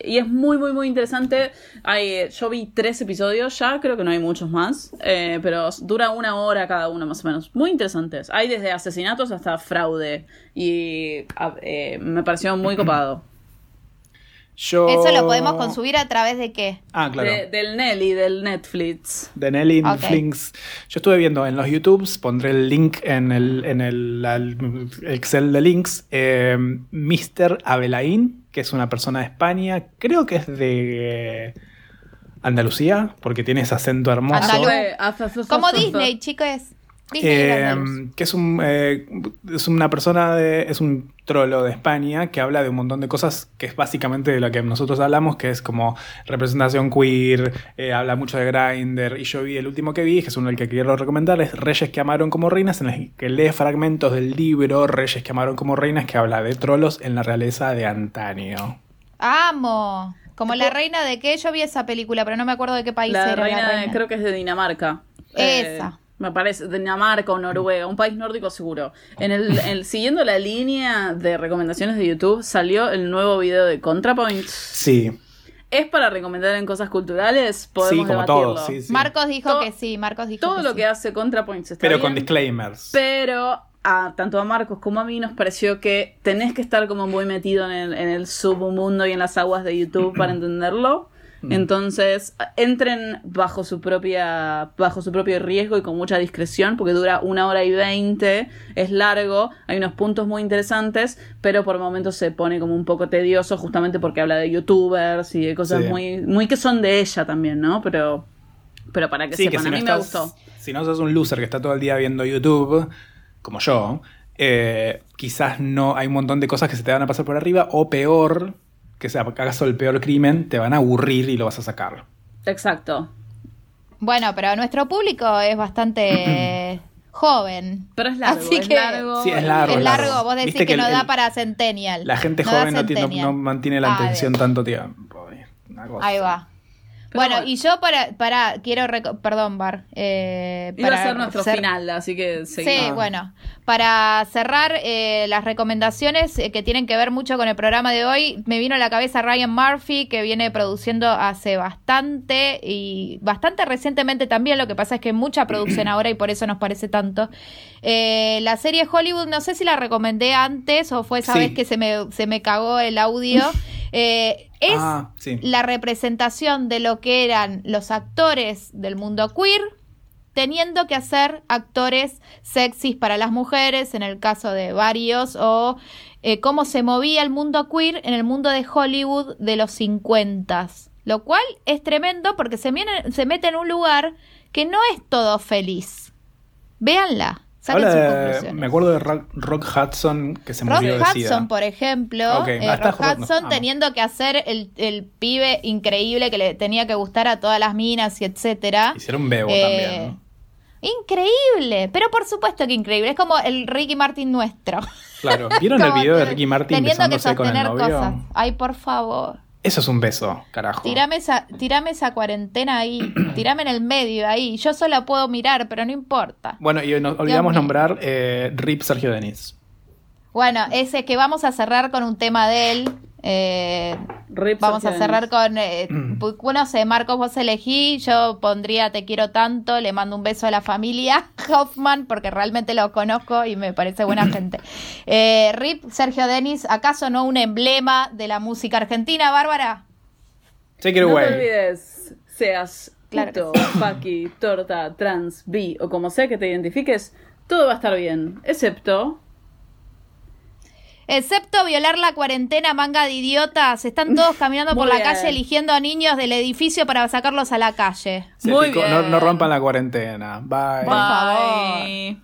Y es muy, muy, muy interesante. Hay, eh, yo vi tres episodios ya, creo que no hay muchos más. eh, pero dura una hora cada uno más o menos. Muy interesantes. Hay desde asesinatos hasta fraude. Y eh, me pareció muy copado. Yo... Eso lo podemos consumir a través de qué? Ah, claro. De- del Nelly, del Netflix. de Nelly Ok. Netflix. Yo estuve viendo en los YouTubes, pondré el link en el, en el, Excel de links, eh, Mr. Abelaín, que es una persona de España, creo que es de Andalucía, porque tiene ese acento hermoso. Como Disney, chicos. Eh, andaluz. que es un eh, es una persona de es un trolo de España que habla de un montón de cosas que es básicamente de lo que nosotros hablamos que es como representación queer eh, habla mucho de Grindr y yo vi el último que vi que es uno del que quiero recomendar es Reyes que amaron como reinas en el que lee fragmentos del libro Reyes que amaron como reinas que habla de trolos en la realeza de antaño Amo. Como la reina de qué, yo vi esa película, pero no me acuerdo de qué país La era reina, la de- reina. creo que es de Dinamarca. Esa. Me parece, Dinamarca o Noruega, un país nórdico seguro. En el, el- siguiendo la línea de recomendaciones de YouTube, salió el nuevo video de ContraPoint. sí ¿Es para recomendar en cosas culturales? sí como debatirlo. todo sí, sí. Marcos dijo que sí, Marcos dijo Todo que lo sí. que hace ContraPoint está pero bien, con disclaimers Pero a tanto a Marcos como a mí nos pareció que tenés que estar como muy metido en el, en el submundo y en las aguas de YouTube para entenderlo. Entonces, entren bajo su propia, bajo su propio riesgo y con mucha discreción, porque dura una hora y veinte, es largo, hay unos puntos muy interesantes, pero por momentos se pone como un poco tedioso, justamente porque habla de youtubers y de cosas Sí. muy, muy que son de ella también, ¿no? Pero, pero para que Sí, sepan, que si a no mí me estás- gustó. Si no sos un loser que está todo el día viendo YouTube, como yo, eh, quizás no hay un montón de cosas que se te van a pasar por arriba, o peor, que sea acaso el peor crimen, te van a aburrir y lo vas a sacar. Exacto. Bueno, pero nuestro público es bastante joven. Pero es largo, Así es que largo. Sí, es largo. es largo, vos decís que, que no el- da para Centennial. La gente No joven no, mantiene la Ah, atención tanto tiempo. Una cosa. Ahí va. Bueno, bueno. y yo para, para quiero, perdón, Bar. eh, Iba a para ser nuestro final, así que seguimos. Sí, bueno, para cerrar eh, las recomendaciones eh, que tienen que ver mucho con el programa de hoy, me vino a la cabeza Ryan Murphy, que viene produciendo hace bastante y bastante recientemente también, lo que pasa es que mucha producción ahora y por eso nos parece tanto. Eh, la serie Hollywood, no sé si la recomendé antes o fue esa Sí. vez que se me, se me cagó el audio. Eh, es Ah, sí. la representación de lo que eran los actores del mundo queer teniendo que hacer actores sexys para las mujeres, en el caso de varios, o eh, cómo se movía el mundo queer en el mundo de Hollywood de los 50. Lo cual es tremendo porque se, viene- se mete en un lugar que no es todo feliz. Véanla, saquen Habla sus de- conclusiones. me acuerdo de Rock, Rock Hudson que se Rock murió de. Hudson, por ejemplo, Ok, eh, Rock Hudson teniendo que hacer el, el pibe increíble que le tenía que gustar a todas las minas y etcétera. Hicieron bebo Eh, también. Increíble, pero por supuesto que increíble. Es como el Ricky Martin nuestro. Claro. ¿Vieron el video de Ricky Martin Teniendo que besándose con el sostener novio? cosas. Ay, por favor. Eso es un beso, carajo. Tirame esa, tirame esa cuarentena ahí. Tirame en el medio ahí. Yo solo puedo mirar, pero no importa. Bueno, y nos olvidamos nombrar eh, Rip Sergio Denis. Bueno, ese que vamos a cerrar con un tema de él. eh, Rip vamos a cerrar con. eh, pu- no sé, Marcos, vos elegí. Yo pondría Te quiero tanto. Le mando un beso a la familia Hoffman, porque realmente lo conozco y me parece buena gente. Eh, Rip, Sergio Denis, ¿acaso no un emblema de la música argentina, Bárbara? Take it No te away. olvides, seas Claro paqui, torta, trans, bi o como sea que te identifiques, todo va a estar bien, excepto Excepto violar la cuarentena, manga de idiotas. Están todos caminando por Muy la bien. calle eligiendo a niños del edificio para sacarlos a la calle. Se Muy picó- no, rompan la cuarentena. Bye. Por favor. Bye.